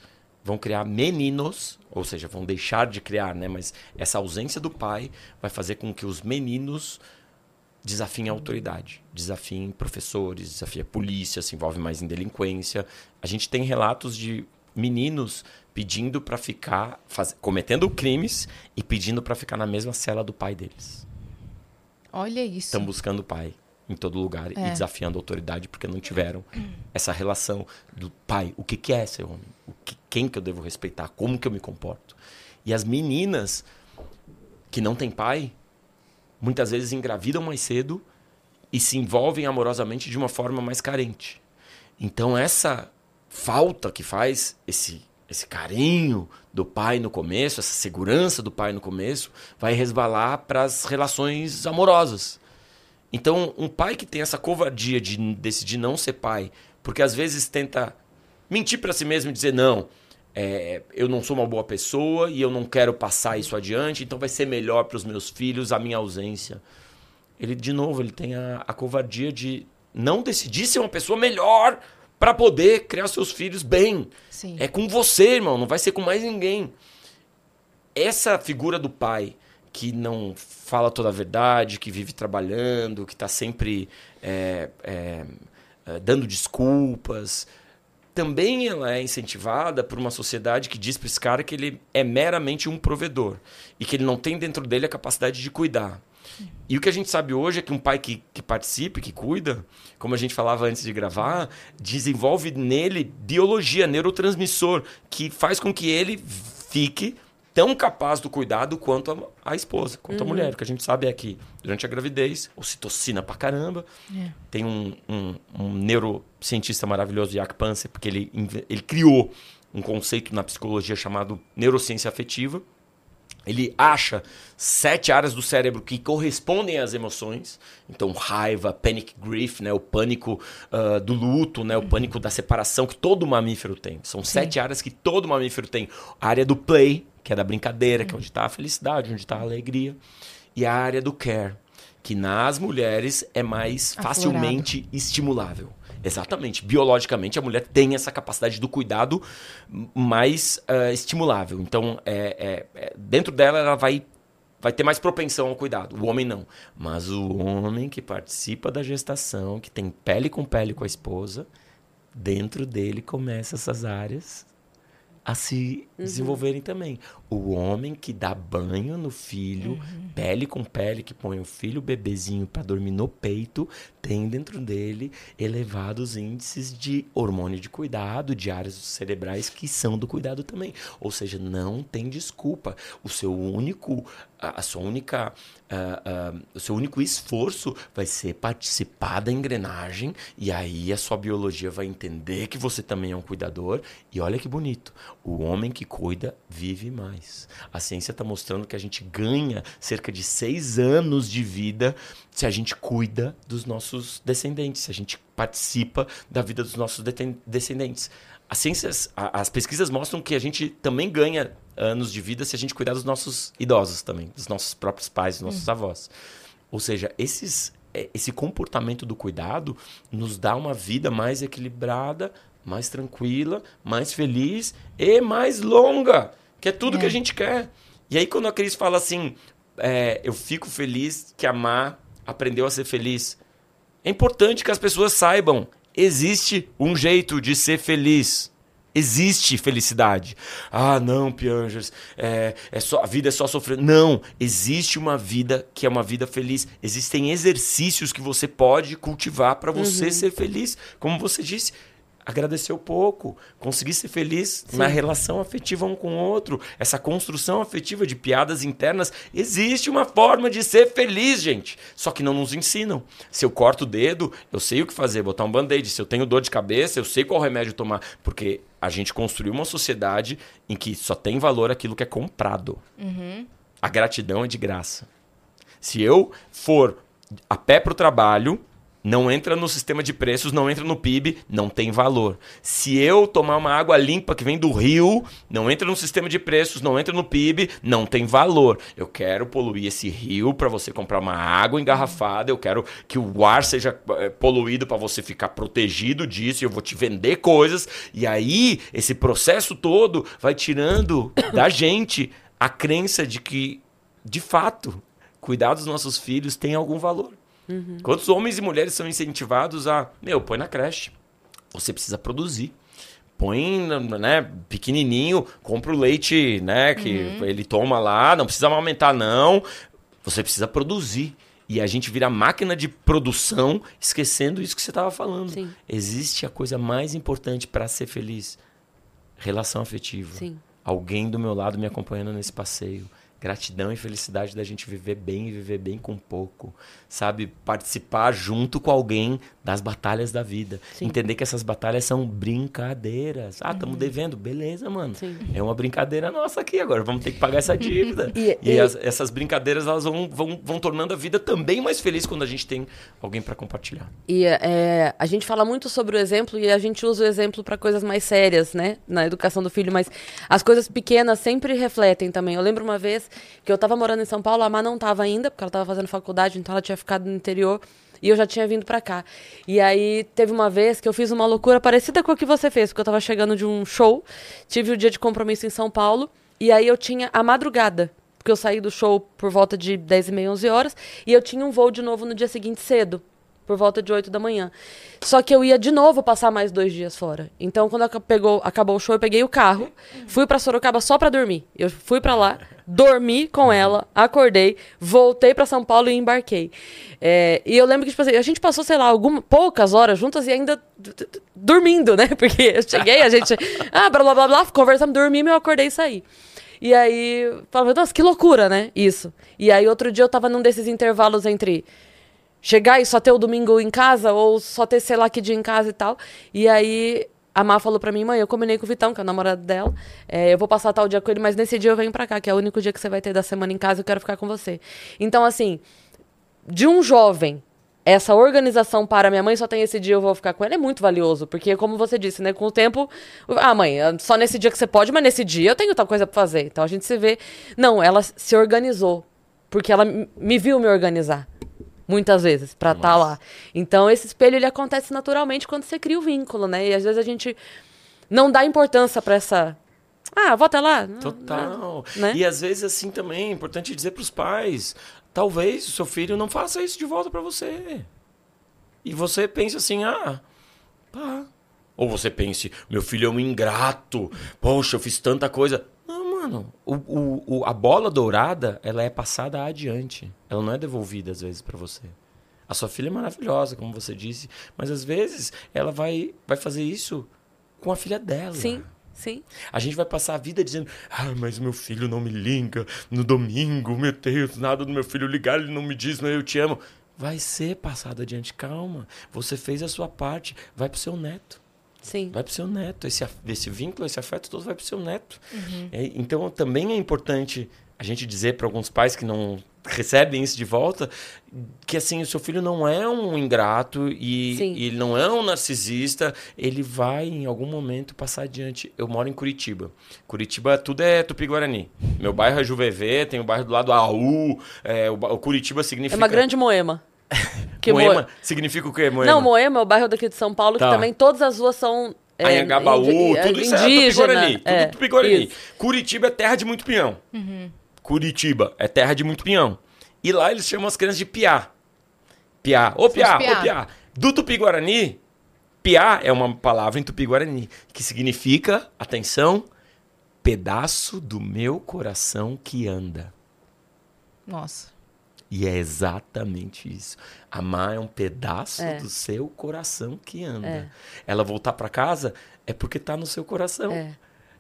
[SPEAKER 3] vão criar meninos, ou seja, vão deixar de criar, né? Mas essa ausência do pai vai fazer com que os meninos desafiem a autoridade, desafiem professores, desafiem a polícia, se envolve mais em delinquência. A gente tem relatos de meninos pedindo para ficar, faz, cometendo crimes e pedindo para ficar na mesma cela do pai deles.
[SPEAKER 2] Olha isso.
[SPEAKER 3] Estão buscando o pai em todo lugar é. e desafiando a autoridade porque não tiveram essa relação do pai. O que, que é ser homem? O que, quem que eu devo respeitar? Como que eu me comporto? E as meninas que não têm pai, muitas vezes engravidam mais cedo e se envolvem amorosamente de uma forma mais carente. Então essa falta que faz esse esse carinho do pai no começo, essa segurança do pai no começo, vai resvalar para as relações amorosas. Então, um pai que tem essa covardia de decidir não ser pai, porque às vezes tenta mentir para si mesmo e dizer: não, é, eu não sou uma boa pessoa e eu não quero passar isso adiante, então vai ser melhor para os meus filhos a minha ausência. Ele, de novo, ele tem a, a covardia de não decidir ser uma pessoa melhor para poder criar seus filhos bem.
[SPEAKER 2] Sim.
[SPEAKER 3] É com você, irmão, não vai ser com mais ninguém. Essa figura do pai que não fala toda a verdade, que vive trabalhando, que está sempre é, é, é, dando desculpas. Também ela é incentivada por uma sociedade que diz para esse cara que ele é meramente um provedor e que ele não tem dentro dele a capacidade de cuidar. E o que a gente sabe hoje é que um pai que, que participe, que cuida, como a gente falava antes de gravar, desenvolve nele biologia, neurotransmissor, que faz com que ele fique tão capaz do cuidado quanto a, a esposa, quanto uhum. a mulher. O que a gente sabe é que durante a gravidez, ocitocina pra caramba. É. Tem um, um, um, neurocientista maravilhoso, Jack Panzer, porque ele, ele criou um conceito na psicologia chamado neurociência afetiva. Ele acha sete áreas do cérebro que correspondem às emoções. Então, raiva, panic grief, né? o pânico uh, do luto, né? o pânico da separação que todo mamífero tem. São Sim. sete áreas que todo mamífero tem. A área do play, que é da brincadeira, que é onde está a felicidade, onde está a alegria. E a área do care, que nas mulheres é mais Aflorado. facilmente estimulável. Exatamente. Biologicamente, a mulher tem essa capacidade do cuidado mais uh, estimulável. Então, é, é, é, dentro dela, ela vai, vai ter mais propensão ao cuidado. O homem não. Mas o homem que participa da gestação, que tem pele com pele com a esposa, dentro dele começa essas áreas a se uhum. desenvolverem também. O homem que dá banho no filho, uhum. pele com pele, que põe o filho, o bebezinho para dormir no peito, tem dentro dele elevados índices de hormônio de cuidado, de áreas cerebrais que são do cuidado também. Ou seja, não tem desculpa. O seu único, a, sua única, o seu único esforço vai ser participar da engrenagem e aí a sua biologia vai entender que você também é um cuidador. E olha que bonito, o homem que cuida vive mais. A ciência está mostrando que a gente ganha cerca de seis anos de vida se a gente cuida dos nossos descendentes, se a gente participa da vida dos nossos descendentes. As ciências, as pesquisas mostram que a gente também ganha anos de vida se a gente cuidar dos nossos idosos também, dos nossos próprios pais, dos nossos hum. avós. Ou seja, esses, é, esse comportamento do cuidado nos dá uma vida mais equilibrada, mais tranquila, mais feliz e mais longa, que é tudo é. que a gente quer. E aí, quando a Cris fala assim, é, eu fico feliz que a Má aprendeu a ser feliz. É importante que as pessoas saibam, existe um jeito de ser feliz. Existe felicidade. Ah, não, Piangers, é, é só, a vida é só sofrer. Não, existe uma vida que é uma vida feliz. Existem exercícios que você pode cultivar para você uhum. ser feliz. Como você disse, agradeceu pouco, conseguir ser feliz Sim. na relação afetiva um com o outro. Essa construção afetiva de piadas internas, existe uma forma de ser feliz, gente. Só que não nos ensinam. Se eu corto o dedo, eu sei o que fazer, botar um band-aid. Se eu tenho dor de cabeça, eu sei qual remédio tomar. Porque a gente construiu uma sociedade em que só tem valor aquilo que é comprado.
[SPEAKER 2] Uhum.
[SPEAKER 3] A gratidão é de graça. Se eu for a pé para o trabalho, não entra no sistema de preços, não entra no PIB, não tem valor. Se eu tomar uma água limpa que vem do rio, não entra no sistema de preços, não entra no PIB, não tem valor. Eu quero poluir esse rio para você comprar uma água engarrafada, eu quero que o ar seja é, poluído para você ficar protegido disso, eu vou te vender coisas, e aí esse processo todo vai tirando <coughs> da gente a crença de que, de fato, cuidar dos nossos filhos tem algum valor. Uhum. Quantos homens e mulheres são incentivados a, meu, põe na creche. Você precisa produzir. Põe, né, pequenininho, compra o leite, né, que uhum. ele toma lá, não precisa aumentar não. Você precisa produzir. E a gente vira máquina de produção, esquecendo isso que você estava falando. Sim. Existe a coisa mais importante para ser feliz: relação afetiva. Sim. Alguém do meu lado me acompanhando nesse passeio gratidão e felicidade da gente viver bem e viver bem com pouco, sabe? Participar junto com alguém das batalhas da vida. Sim. Entender que essas batalhas são brincadeiras. Ah, estamos uhum. devendo. Beleza, mano. Sim. É uma brincadeira nossa aqui agora. Vamos ter que pagar essa dívida. <laughs> e, e, e as, essas brincadeiras elas vão, vão, vão tornando a vida também mais feliz quando a gente tem alguém para compartilhar.
[SPEAKER 1] E é, a gente fala muito sobre o exemplo e a gente usa o exemplo para coisas mais sérias, né? Na educação do filho, mas as coisas pequenas sempre refletem também. Eu lembro uma vez que eu estava morando em São Paulo, a Má não estava ainda, porque ela estava fazendo faculdade, então ela tinha ficado no interior. E eu já tinha vindo para cá. E aí teve uma vez que eu fiz uma loucura parecida com a que você fez, porque eu tava chegando de um show, tive o dia de compromisso em São Paulo, e aí eu tinha a madrugada, porque eu saí do show por volta de 10 e meia, 11 horas, e eu tinha um voo de novo no dia seguinte cedo, por volta de 8 da manhã. Só que eu ia de novo passar mais dois dias fora. Então, quando pegou, acabou o show, eu peguei o carro, fui para Sorocaba só para dormir. Eu fui para lá, dormi com ela, acordei, voltei para São Paulo e embarquei. É, e eu lembro que, tipo assim, a gente passou, sei lá, algumas, poucas horas juntas e ainda dormindo, né? <laughs> Porque eu cheguei, a gente, ah, blá blá blá, blá conversamos, dormimos, eu acordei e saí. E aí, falava, nossa, que loucura, né? Isso. E aí, outro dia eu tava num desses intervalos entre chegar e só ter o domingo em casa, ou só ter sei lá que dia em casa e tal. E aí a Má falou pra mim, mãe, eu combinei com o Vitão, que é o namorado dela. É, eu vou passar tal dia com ele, mas nesse dia eu venho pra cá, que é o único dia que você vai ter da semana em casa, eu quero ficar com você. Então, assim, de um jovem, essa organização para minha mãe só tem esse dia, eu vou ficar com ele, é muito valioso. Porque, como você disse, né, com o tempo. Ah, mãe, só nesse dia que você pode, mas nesse dia eu tenho tal coisa pra fazer. Então a gente se vê. Não, ela se organizou. Porque ela me viu me organizar muitas vezes, para estar tá lá. Então, esse espelho ele acontece naturalmente quando você cria o vínculo, né? E às vezes a gente não dá importância para essa ah, volta lá.
[SPEAKER 3] Total. Né? E às vezes assim também é importante dizer para os pais, talvez o seu filho não faça isso de volta para você. E você pense assim, ah, pá. Ou você pense, meu filho é um ingrato. Poxa, eu fiz tanta coisa mano, o, o, o, a bola dourada, ela é passada adiante. Ela não é devolvida, às vezes, para você. A sua filha é maravilhosa, como você disse, mas às vezes ela vai, vai fazer isso com a filha dela.
[SPEAKER 1] Sim. Sim.
[SPEAKER 3] A gente vai passar a vida dizendo: Ah, mas meu filho não me liga no domingo, meu Deus, nada do meu filho ligar, ele não me diz, mas eu te amo. Vai ser passado adiante, calma. Você fez a sua parte, vai pro seu neto.
[SPEAKER 1] Sim.
[SPEAKER 3] Vai para o seu neto. Esse, esse vínculo, esse afeto todo vai para o seu neto. Uhum. É, então, também é importante a gente dizer para alguns pais que não recebem isso de volta que assim o seu filho não é um ingrato e, e, ele não é um narcisista ele vai em algum momento passar adiante eu moro em Curitiba Curitiba tudo é Tupi-Guarani meu bairro é Juvevê tem o bairro do lado AU é, o, o Curitiba significa
[SPEAKER 1] é uma grande moema <laughs>
[SPEAKER 3] Que Moema, significa o quê, Moema?
[SPEAKER 1] Não, Moema é o bairro daqui de São Paulo, tá. que também todas as ruas são...
[SPEAKER 3] É, Anhangabaú, tudo isso é Tupi-Guarani. Tudo é, Tupi-Guarani. Curitiba é terra de muito pinhão. Uhum. Curitiba é terra de muito pinhão. E lá eles chamam as crianças de piá. Piá. Ô piá, ô piá. Do Tupi-Guarani, piá é uma palavra em Tupi-Guarani, que significa, atenção, pedaço do meu coração que anda.
[SPEAKER 2] Nossa.
[SPEAKER 3] E é exatamente isso. Amar é um pedaço é. do seu coração que anda. É. Ela voltar para casa é porque está no seu coração. É.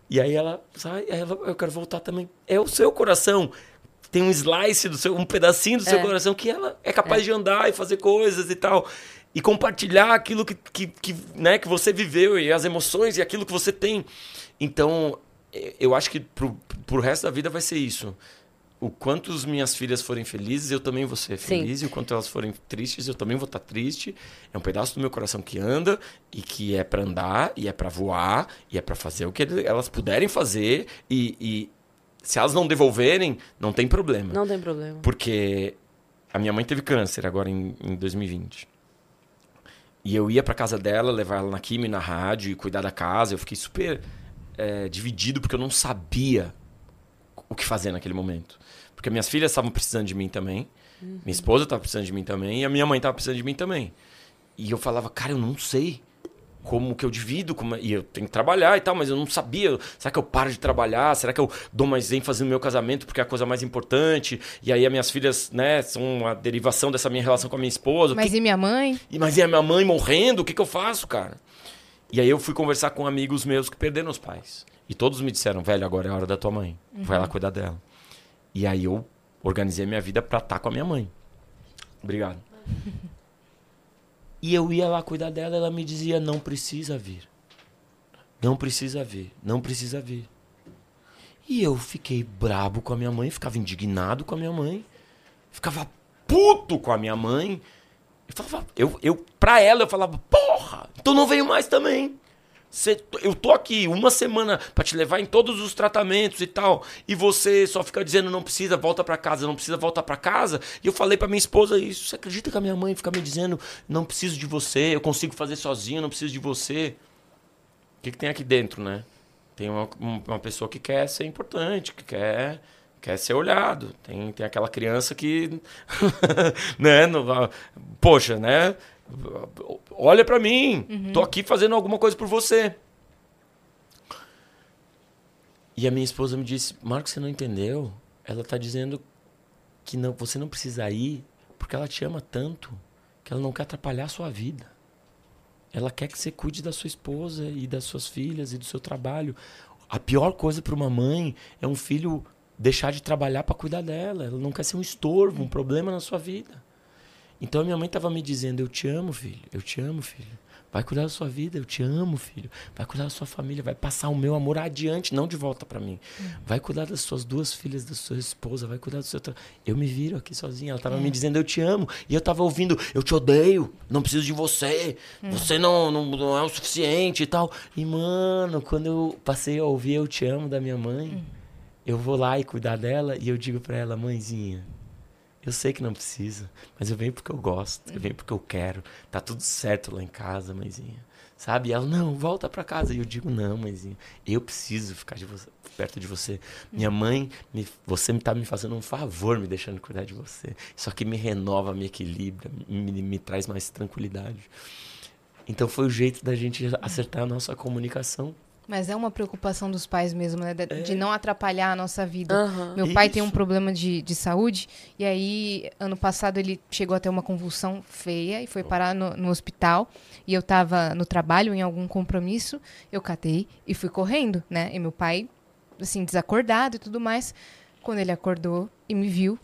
[SPEAKER 3] E aí ela sai, ela, eu quero voltar também. É o seu coração. Tem um slice do seu, um pedacinho do seu é. coração que ela é capaz é. de andar e fazer coisas e tal. E compartilhar aquilo que, que, que, né, que você viveu e as emoções e aquilo que você tem. Então, eu acho que pro, pro resto da vida vai ser isso o quanto as minhas filhas forem felizes, eu também vou ser
[SPEAKER 1] Sim.
[SPEAKER 3] feliz. E o quanto elas forem tristes, eu também vou estar triste. É um pedaço do meu coração que anda e que é para andar, e é para voar, e é para fazer o que elas puderem fazer. E, e se elas não devolverem, não tem problema.
[SPEAKER 1] Não tem problema.
[SPEAKER 3] Porque a minha mãe teve câncer agora em, em 2020. E eu ia pra casa dela, levar ela na quimio, na rádio e cuidar da casa. Eu fiquei super é, dividido porque eu não sabia o que fazer naquele momento. Porque minhas filhas estavam precisando de mim também. Minha esposa estava precisando de mim também. E a minha mãe estava precisando de mim também. E eu falava, cara, eu não sei como que eu divido, como... e eu tenho que trabalhar e tal, mas eu não sabia. Será que eu paro de trabalhar? Será que eu dou mais ênfase no meu casamento porque é a coisa mais importante? E aí as minhas filhas, né, são uma derivação dessa minha relação com a minha esposa.
[SPEAKER 2] Mas
[SPEAKER 3] Que-
[SPEAKER 2] e minha mãe?
[SPEAKER 3] e, mas e a minha mãe morrendo? O que, que eu faço, cara? E aí eu fui conversar com amigos meus que perderam os pais. E todos me disseram, velho, agora é a hora da tua mãe. Vai lá cuidar dela. E aí eu organizei minha vida pra estar com a minha mãe. Obrigado. <laughs> E eu ia lá cuidar dela, ela me dizia, não precisa vir. Não precisa vir, não precisa vir. E eu fiquei brabo com a minha mãe, ficava indignado com a minha mãe, ficava puto com a minha mãe. Eu falava, eu, eu, pra ela eu falava, porra, então não veio mais também. Cê- eu tô aqui uma semana pra te levar em todos os tratamentos e tal, e você só fica dizendo não precisa, volta pra casa, não precisa, volta pra casa. E eu falei pra minha esposa isso. Você acredita que a minha mãe fica me dizendo não preciso de você, eu consigo fazer sozinho, não preciso de você? O que, que tem aqui dentro, né? Tem uma, um- uma pessoa que quer ser importante, que quer, quer ser olhado. Tem, tem aquela criança que. <laughs> né? não vai- poxa, né? Olha pra mim. Tô aqui fazendo alguma coisa por você. E a minha esposa me disse: Marcos, você não entendeu? Ela tá dizendo que não, você não precisa ir porque ela te ama tanto que ela não quer atrapalhar a sua vida. Ela quer que você cuide da sua esposa e das suas filhas e do seu trabalho. A pior coisa para uma mãe é um filho deixar de trabalhar para cuidar dela. Ela não quer ser um estorvo, um problema na sua vida. Então a minha mãe estava me dizendo: Eu te amo, filho. Eu te amo, filho. Vai cuidar da sua vida, eu te amo, filho. Vai cuidar da sua família, vai passar o meu amor adiante, não de volta para mim. Vai cuidar das suas duas filhas, da sua esposa, vai cuidar do seu. Tra... Eu me viro aqui sozinha. Ela tava me dizendo eu te amo e eu tava ouvindo eu te odeio, não preciso de você, você não, não, não é o suficiente e tal. E mano, quando eu passei a ouvir eu te amo da minha mãe, eu vou lá e cuidar dela e eu digo para ela, mãezinha, eu sei que não precisa, mas eu venho porque eu gosto, eu venho porque eu quero. Tá tudo certo lá em casa, mãezinha. Sabe? E ela, não, volta pra casa. E eu digo, não, mãezinha, eu preciso ficar de você- perto de você. Minha mãe, me- você me tá me fazendo um favor me deixando cuidar de você. Isso aqui me renova, me equilibra, me, me traz mais tranquilidade. Então foi o jeito da gente acertar a nossa comunicação.
[SPEAKER 2] Mas é uma preocupação dos pais mesmo, né? De, de não atrapalhar a nossa vida.
[SPEAKER 1] Aham.
[SPEAKER 2] Meu pai tem um
[SPEAKER 3] Isso.
[SPEAKER 2] problema de, de saúde, e aí, ano passado, ele chegou a ter uma convulsão feia e foi parar no, no hospital. E eu tava no trabalho, em algum compromisso, eu catei e fui correndo, né? E meu pai, assim, desacordado e tudo mais. Quando ele acordou e me viu, o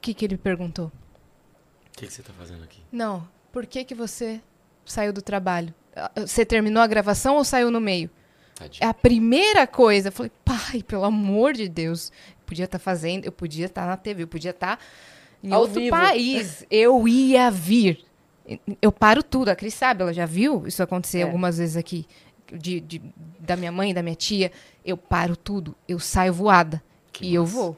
[SPEAKER 2] que, que ele perguntou?
[SPEAKER 3] O que, que você tá fazendo aqui?
[SPEAKER 2] Não, por que, que você saiu do trabalho? Ah, Você terminou a gravação ou saiu no meio?
[SPEAKER 3] Tadinho.
[SPEAKER 2] É a primeira coisa. Eu falei, pai, pelo amor de Deus. Eu podia estar fazendo, eu podia estar na TV, eu podia estar em
[SPEAKER 1] Ao
[SPEAKER 2] outro
[SPEAKER 1] vivo.
[SPEAKER 2] país. Eu ia vir. Eu paro tudo. A Cris sabe, ela já viu isso acontecer
[SPEAKER 1] É.
[SPEAKER 2] algumas vezes aqui. De, de- da minha mãe, da minha tia. Eu paro tudo. Eu saio voada.
[SPEAKER 3] Que
[SPEAKER 2] e eu
[SPEAKER 3] massa.
[SPEAKER 2] vou.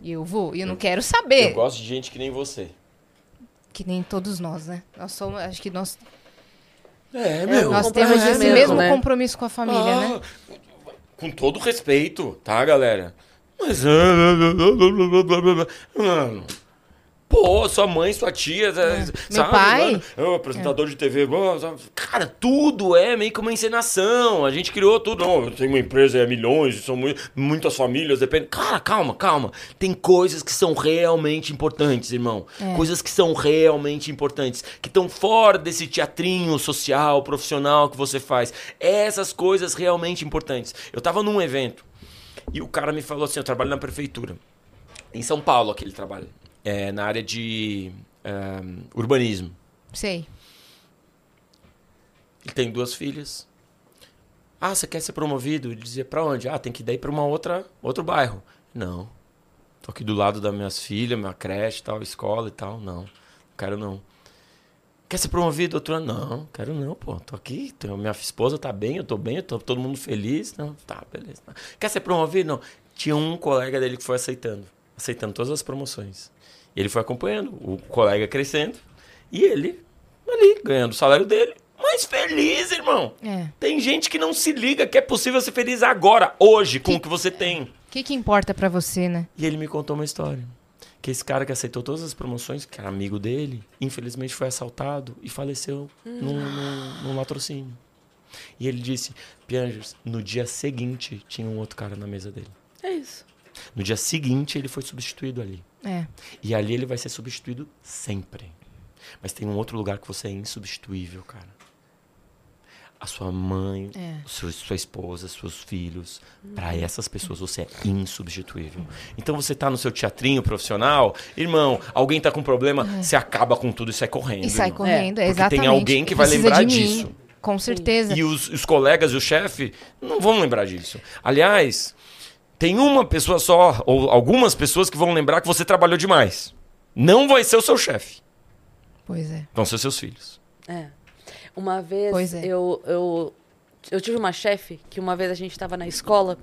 [SPEAKER 2] E eu vou. E eu não
[SPEAKER 3] Eu-
[SPEAKER 2] quero saber.
[SPEAKER 3] Eu gosto de gente que nem você.
[SPEAKER 2] Que nem todos nós, né? Nós somos, acho que nós,
[SPEAKER 3] É,
[SPEAKER 1] meu.
[SPEAKER 2] nós
[SPEAKER 1] Um
[SPEAKER 2] temos esse
[SPEAKER 1] mesmo,
[SPEAKER 2] mesmo
[SPEAKER 1] né?
[SPEAKER 2] compromisso com a família, né?
[SPEAKER 3] Ah, Com todo respeito, tá, galera? Mas. Mano. Pô, sua mãe, sua tia, sabe?
[SPEAKER 2] Meu pai?
[SPEAKER 3] mano? É apresentador de TV. Cara, tudo é meio que uma encenação. A gente criou tudo. Não, eu tenho uma empresa, é milhões, são mui- muitas famílias, depende. Cara, calma, calma. Tem coisas que são realmente importantes, irmão.
[SPEAKER 2] É.
[SPEAKER 3] Coisas que são realmente importantes. Que estão fora desse teatrinho social, profissional que você faz. Essas coisas realmente importantes. Eu tava num evento e o cara me falou assim: eu trabalho na prefeitura. Em São Paulo, aquele trabalho. É, na área de eh, urbanismo.
[SPEAKER 2] Sei.
[SPEAKER 3] Ele tem duas filhas. Ah, você quer ser promovido? Ele dizia, pra onde? Ah, tem que ir daí pra uma outra, outro bairro. Não. Tô aqui do lado das minhas filhas, minha creche, tal, escola e tal. Não, não quero não. Quer ser promovido, doutora? Não, quero não, pô. Tô aqui, tô, minha esposa tá bem, eu tô bem, eu tô todo mundo feliz. Não, tá, beleza. Quer ser promovido? Não. Tinha um colega dele que foi aceitando, aceitando todas as promoções. E ele foi acompanhando, o colega crescendo, e ele ali, ganhando o salário dele, mas feliz, irmão.
[SPEAKER 2] É.
[SPEAKER 3] Tem gente que não se liga que é possível ser feliz agora, hoje, com
[SPEAKER 2] Que-
[SPEAKER 3] o que você tem.
[SPEAKER 2] O que, que importa pra você, né?
[SPEAKER 3] E ele me contou uma história. Que esse cara que aceitou todas as promoções, que era amigo dele, infelizmente foi assaltado e faleceu num, num, num latrocínio. E ele disse, Piangers, no dia seguinte tinha um outro cara na mesa dele.
[SPEAKER 1] É isso.
[SPEAKER 3] No dia seguinte ele foi substituído ali.
[SPEAKER 2] É.
[SPEAKER 3] E ali ele vai ser substituído sempre. Mas tem um outro lugar que você é insubstituível, cara. A sua mãe,
[SPEAKER 2] É.
[SPEAKER 3] seu- sua esposa, seus filhos. Pra essas pessoas você é insubstituível. Então você tá no seu teatrinho profissional, irmão, alguém tá com problema, você acaba com tudo e sai correndo.
[SPEAKER 2] E sai
[SPEAKER 3] irmão.
[SPEAKER 2] correndo, é,
[SPEAKER 3] Porque tem
[SPEAKER 2] exatamente.
[SPEAKER 3] alguém que vai
[SPEAKER 2] Precisa
[SPEAKER 3] lembrar disso.
[SPEAKER 2] Com certeza.
[SPEAKER 3] E os, os colegas e o chefe não vão lembrar disso. Aliás, tem uma pessoa só, ou algumas pessoas que vão lembrar que você trabalhou demais. Não vai ser o seu chefe,
[SPEAKER 2] Pois é.
[SPEAKER 3] vão ser seus filhos.
[SPEAKER 1] É. Uma vez
[SPEAKER 2] Pois é.
[SPEAKER 1] eu, eu, eu tive uma chefe que uma vez a gente estava na escola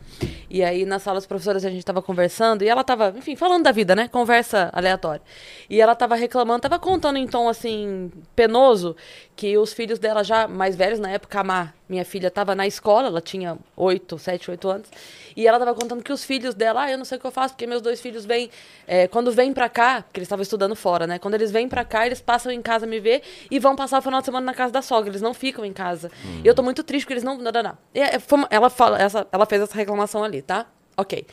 [SPEAKER 1] e aí na sala dos professores a gente estava conversando e ela estava, enfim, falando da vida, né? Conversa aleatória. E ela estava reclamando, estava contando em tom assim penoso que os filhos dela já mais velhos na época, a minha filha, estava na escola, ela tinha oito, sete, oito anos, e ela estava contando que os filhos dela, ah, eu não sei o que eu faço, porque meus dois filhos vêm, é, quando vêm pra cá, porque eles estavam estudando fora, né? Quando eles vêm pra cá, eles passam em casa me ver e vão passar o final de semana na casa da sogra, eles não ficam em casa. E eu tô muito triste porque eles não. Não, não, não. E, é, ela, fala, essa, ela fez essa reclamação ali, tá? Ok.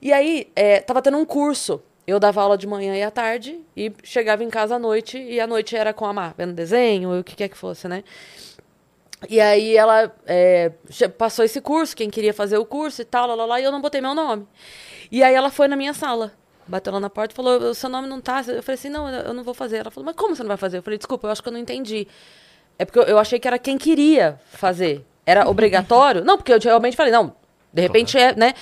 [SPEAKER 1] E aí, é, tava tendo um curso. Eu dava aula de manhã e à tarde e chegava em casa à noite, e à noite era com a Má, vendo desenho, o que quer que fosse, né? E aí ela é, passou esse curso, quem queria fazer o curso e tal, lá, lá, lá, e eu não botei meu nome. E aí ela foi na minha sala, bateu lá na porta e falou, o seu nome não tá. Eu falei assim, não, eu eu não vou fazer. Ela falou, mas como você não vai fazer? Eu falei, desculpa, eu acho que eu não entendi. É porque eu, eu achei que era quem queria fazer. Era obrigatório? Não, porque eu realmente falei, não, de repente é, né?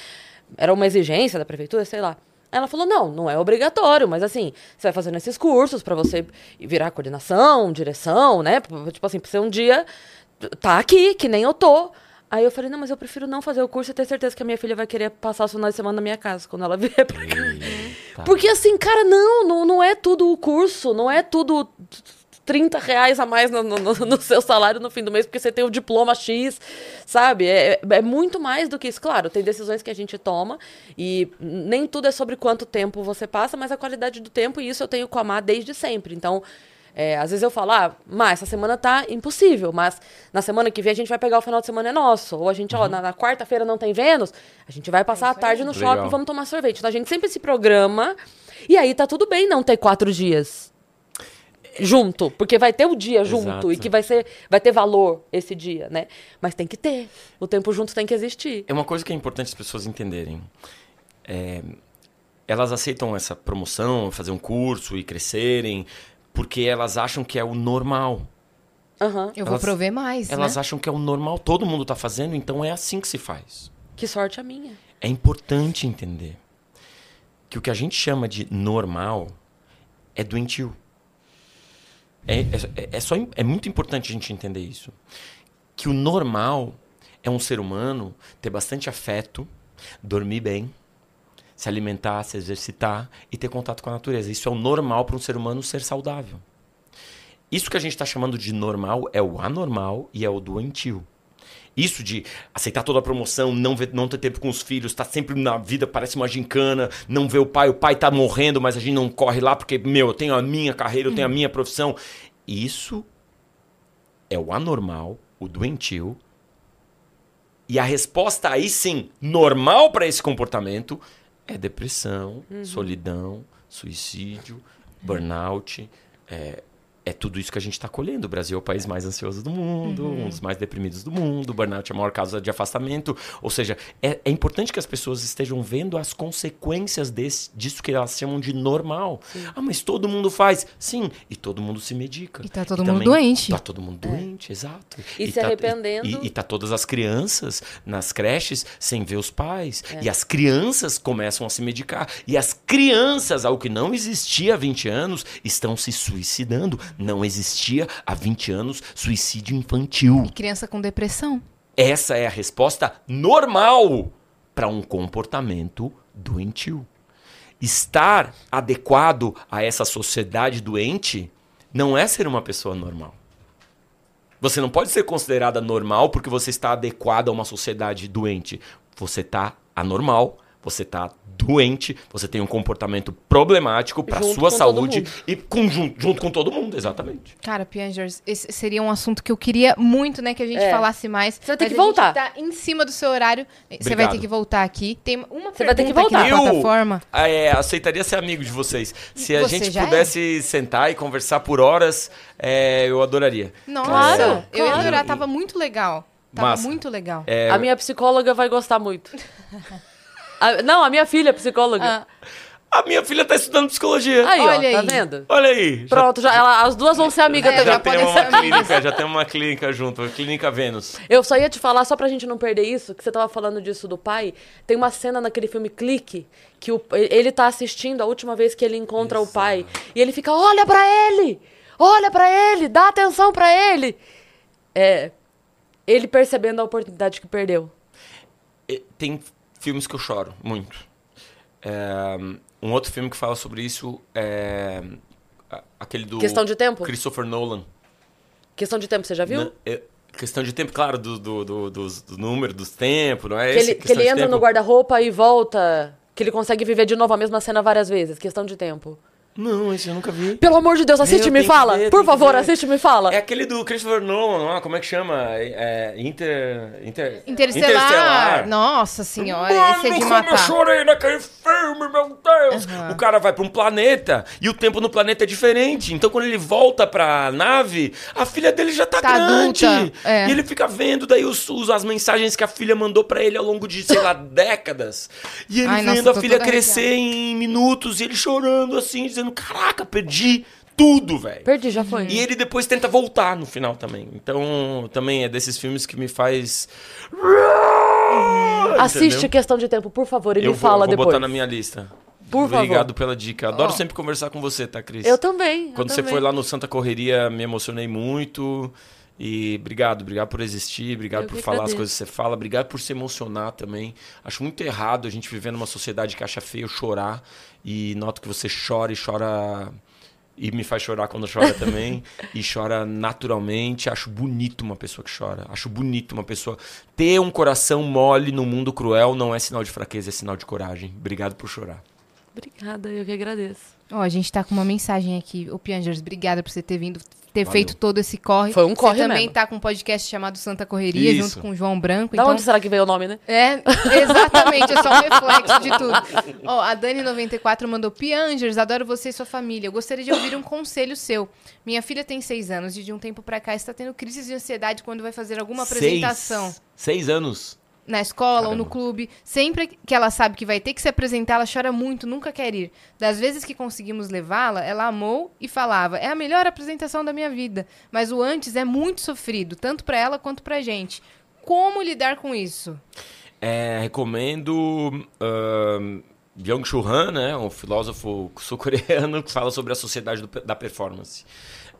[SPEAKER 1] Era uma exigência da prefeitura, sei lá. Ela falou, não, não é obrigatório, mas assim, você vai fazendo esses cursos pra você virar coordenação, direção, né? Tipo assim, pra você um dia tá aqui, que nem eu tô. Aí eu falei, não, mas eu prefiro não fazer o curso e ter certeza que a minha filha vai querer passar os finais de semana na minha casa, quando ela <laughs> vier pra cá.
[SPEAKER 3] Tá.
[SPEAKER 1] Porque assim, cara, não, não, não é tudo o curso, não é tudo 30 reais a mais no, no- no- seu salário no fim do mês, porque você tem o diploma X, sabe? É, é muito mais do que isso. Claro, tem decisões que a gente toma e nem tudo é sobre quanto tempo você passa, mas a qualidade do tempo, e isso eu tenho com a Má desde sempre. Então, é, às vezes eu falo, ah, Má, essa semana tá impossível, mas na semana que vem a gente vai pegar o final de semana é nosso. Ou a gente, ó, na, na quarta-feira não tem Vênus, a gente vai passar a tarde no
[SPEAKER 3] Legal.
[SPEAKER 1] shopping, vamos tomar sorvete. Então a gente sempre se programa e aí tá tudo bem não ter quatro dias junto, porque vai ter o dia junto
[SPEAKER 3] Exato.
[SPEAKER 1] e que vai ser vai ter valor esse dia, né? Mas tem que ter. O tempo junto tem que existir.
[SPEAKER 3] É uma coisa que é importante as pessoas entenderem. É, elas aceitam essa promoção, fazer um curso e crescerem, porque elas acham que é o normal.
[SPEAKER 1] Aham.
[SPEAKER 2] Eu vou
[SPEAKER 3] Elas-
[SPEAKER 2] prover mais,
[SPEAKER 3] Elas
[SPEAKER 2] né?
[SPEAKER 3] acham que é o normal, todo mundo está fazendo, então é assim que se faz.
[SPEAKER 1] Que sorte a minha.
[SPEAKER 3] É importante entender que o que a gente chama de normal é doentio. É, é, é, só, é muito importante a gente entender isso. Que o normal é um ser humano ter bastante afeto, dormir bem, se alimentar, se exercitar e ter contato com a natureza. Isso é o normal para um ser humano ser saudável. Isso que a gente está chamando de normal é o anormal e é o doentio. Isso de aceitar toda a promoção, não, ver, não ter tempo com os filhos, tá sempre na vida, parece uma gincana, não ver o pai, o pai tá morrendo, mas a gente não corre lá porque, meu, eu tenho a minha carreira, eu tenho a minha profissão. Isso é o anormal, o doentio. E a resposta aí sim, normal para esse comportamento, é depressão, solidão, suicídio, burnout, é, é tudo isso que a gente está colhendo. O Brasil é o país mais ansioso do mundo,
[SPEAKER 1] Uhum.
[SPEAKER 3] um dos mais deprimidos do mundo, o burnout é a maior causa de afastamento. Ou seja, é, é importante que as pessoas estejam vendo as consequências desse, disso que elas chamam de normal. Ah, mas todo mundo faz. Sim, e todo mundo se medica.
[SPEAKER 2] E tá todo mundo doente.
[SPEAKER 3] Tá todo mundo doente, exato.
[SPEAKER 1] É. E se
[SPEAKER 3] tá,
[SPEAKER 1] arrependendo.
[SPEAKER 3] E, e tá todas as crianças nas creches sem ver os pais.
[SPEAKER 1] É.
[SPEAKER 3] E as crianças começam a se medicar. E as crianças, ao que não existia há 20 anos, estão se suicidando. Não existia há 20 anos suicídio infantil.
[SPEAKER 2] Criança com depressão.
[SPEAKER 3] Essa é a resposta normal para um comportamento doentio. Estar adequado a essa sociedade doente não é ser uma pessoa normal. Você não pode ser considerada normal porque você está adequado a uma sociedade doente. Você está anormal, você está doente, você tem um comportamento problemático para sua saúde e com, junto, junto com todo mundo, exatamente.
[SPEAKER 2] Cara, Piangers, esse seria um assunto que eu queria muito, né, que a gente
[SPEAKER 1] É.
[SPEAKER 2] falasse mais.
[SPEAKER 1] Você vai ter que voltar.
[SPEAKER 2] tá em cima do seu horário. Você vai
[SPEAKER 3] Obrigado.
[SPEAKER 2] ter que voltar aqui. Tem uma
[SPEAKER 1] Você vai ter que
[SPEAKER 2] na
[SPEAKER 3] Eu
[SPEAKER 2] plataforma.
[SPEAKER 3] é, aceitaria ser amigo de vocês. Se a
[SPEAKER 2] Você
[SPEAKER 3] gente
[SPEAKER 2] é?
[SPEAKER 3] pudesse sentar e conversar por horas, é, eu adoraria.
[SPEAKER 2] Nossa,
[SPEAKER 1] Claro,
[SPEAKER 2] eu ia adorar, tava muito legal. Tava
[SPEAKER 3] Massa.
[SPEAKER 2] muito legal.
[SPEAKER 3] É,
[SPEAKER 1] A minha psicóloga vai gostar muito. <laughs> A- não, a minha filha é psicóloga.
[SPEAKER 2] Ah,
[SPEAKER 3] A minha filha tá estudando psicologia.
[SPEAKER 1] Aí,
[SPEAKER 2] Olha
[SPEAKER 1] ó, tá
[SPEAKER 2] aí.
[SPEAKER 1] vendo?
[SPEAKER 3] Olha aí.
[SPEAKER 1] Pronto, já, ela- as duas vão ser amigas
[SPEAKER 2] É,
[SPEAKER 1] também.
[SPEAKER 3] Já,
[SPEAKER 2] já
[SPEAKER 3] tem uma clínica, já tem uma clínica junto, a Clínica Vênus.
[SPEAKER 1] Eu só ia te falar, só pra gente não perder isso, que você tava falando disso do pai. Tem uma cena naquele filme Clique, que o- ele tá assistindo a última vez que ele encontra o pai. E ele fica, olha pra ele! Olha pra ele! Dá atenção pra ele! É. Ele percebendo a oportunidade que perdeu.
[SPEAKER 3] Tem filmes que eu choro muito. É, um outro filme que fala sobre isso é aquele do
[SPEAKER 1] Questão de tempo?
[SPEAKER 3] Christopher Nolan.
[SPEAKER 1] Questão de tempo, você já viu?
[SPEAKER 3] Na- é, questão de tempo, claro, do, do, do, dos- do número, dos tempos, não é
[SPEAKER 1] que ele, que ele entra
[SPEAKER 3] tempo?
[SPEAKER 1] no guarda-roupa e volta. Que ele consegue viver de novo a mesma cena várias vezes. Questão de tempo.
[SPEAKER 3] Não, esse eu nunca vi.
[SPEAKER 1] Pelo amor de Deus, assiste e me fala.
[SPEAKER 3] ver,
[SPEAKER 1] Por favor, assiste e me fala.
[SPEAKER 3] É aquele do Christopher Nolan, ah, como é que chama? É, é, Inter, Inter...
[SPEAKER 2] Interestelar. Nossa senhora,
[SPEAKER 3] Mano,
[SPEAKER 2] esse é de
[SPEAKER 3] como
[SPEAKER 2] matar.
[SPEAKER 3] eu chorei naquele filme, meu Deus!
[SPEAKER 2] Aham.
[SPEAKER 3] O cara vai pra um planeta e o tempo no planeta é diferente. Então, quando ele volta pra nave, a filha dele já tá,
[SPEAKER 2] Tá
[SPEAKER 3] grande.
[SPEAKER 2] é.
[SPEAKER 3] E ele fica vendo daí os, os- as mensagens que a filha mandou pra ele ao longo de, sei lá, <laughs> décadas. E ele
[SPEAKER 2] Ai, nossa,
[SPEAKER 3] vendo a
[SPEAKER 2] tô
[SPEAKER 3] filha crescer em minutos e ele chorando assim, dizendo: Caraca, perdi tudo, velho.
[SPEAKER 1] Perdi, já foi.
[SPEAKER 3] E ele depois tenta voltar no final também. Então, também é desses filmes que me faz.
[SPEAKER 1] Assiste
[SPEAKER 3] Entendeu?
[SPEAKER 1] Questão de Tempo, por favor, e
[SPEAKER 3] Eu
[SPEAKER 1] me
[SPEAKER 3] vou,
[SPEAKER 1] fala
[SPEAKER 3] vou
[SPEAKER 1] depois.
[SPEAKER 3] botar na minha lista.
[SPEAKER 1] Por
[SPEAKER 3] Obrigado
[SPEAKER 1] favor.
[SPEAKER 3] pela dica. Adoro
[SPEAKER 2] Ó.
[SPEAKER 3] sempre conversar com você, tá, Cris?
[SPEAKER 1] Eu também. eu
[SPEAKER 3] Quando você
[SPEAKER 1] também.
[SPEAKER 3] foi lá no Santa Correria, me emocionei muito. E obrigado, obrigado por existir, obrigado
[SPEAKER 1] Eu
[SPEAKER 3] por falar as
[SPEAKER 1] agradeço.
[SPEAKER 3] coisas que você fala, obrigado por se emocionar também. Acho muito errado a gente viver numa sociedade que acha feio chorar. E noto que você chora e chora. E me faz chorar quando chora também. e chora naturalmente. Acho bonito uma pessoa que chora. Acho bonito uma pessoa. Ter um coração mole no mundo cruel não é sinal de fraqueza, é sinal de coragem. Obrigado por chorar.
[SPEAKER 1] Obrigada, eu que agradeço.
[SPEAKER 2] Ó, a gente tá com uma mensagem aqui. Ô, Piangers, obrigada por você ter vindo, ter
[SPEAKER 3] Valeu.
[SPEAKER 2] feito todo esse corre.
[SPEAKER 1] Foi um corre
[SPEAKER 2] Você também
[SPEAKER 1] mesmo.
[SPEAKER 2] tá com um podcast chamado Santa Correria,
[SPEAKER 3] Isso.
[SPEAKER 2] junto com o João Branco.
[SPEAKER 1] Da
[SPEAKER 2] então...
[SPEAKER 1] onde será que veio o nome, né?
[SPEAKER 2] É, exatamente, é só um reflexo de tudo. Ó, a Dani94 mandou Piangers, adoro você e sua família. Eu gostaria de ouvir um conselho seu. Minha filha tem seis anos e de um tempo pra cá está tendo crises de ansiedade quando vai fazer alguma apresentação.
[SPEAKER 3] Seis, seis anos.
[SPEAKER 2] Na escola ou no
[SPEAKER 3] Caramba.
[SPEAKER 2] clube. Sempre que ela sabe que vai ter que se apresentar, ela chora muito, nunca quer ir. Das vezes que conseguimos levá-la, ela amou e falava: é a melhor apresentação da minha vida. Mas o antes é muito sofrido, tanto pra ela quanto pra gente. Como lidar com isso?
[SPEAKER 3] É, recomendo ahn, Byung-Chul Han, né, um filósofo sul-coreano que fala sobre a sociedade do- da performance.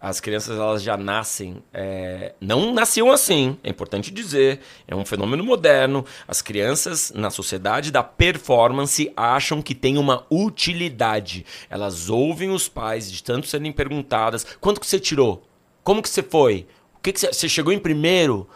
[SPEAKER 3] As crianças elas já nascem, é, não nasciam assim, é importante dizer, é um fenômeno moderno. As crianças na sociedade da performance acham que tem uma utilidade. Elas ouvem os pais de tanto serem perguntadas: quanto que você tirou? Como que você foi? O que, que você, você chegou em primeiro?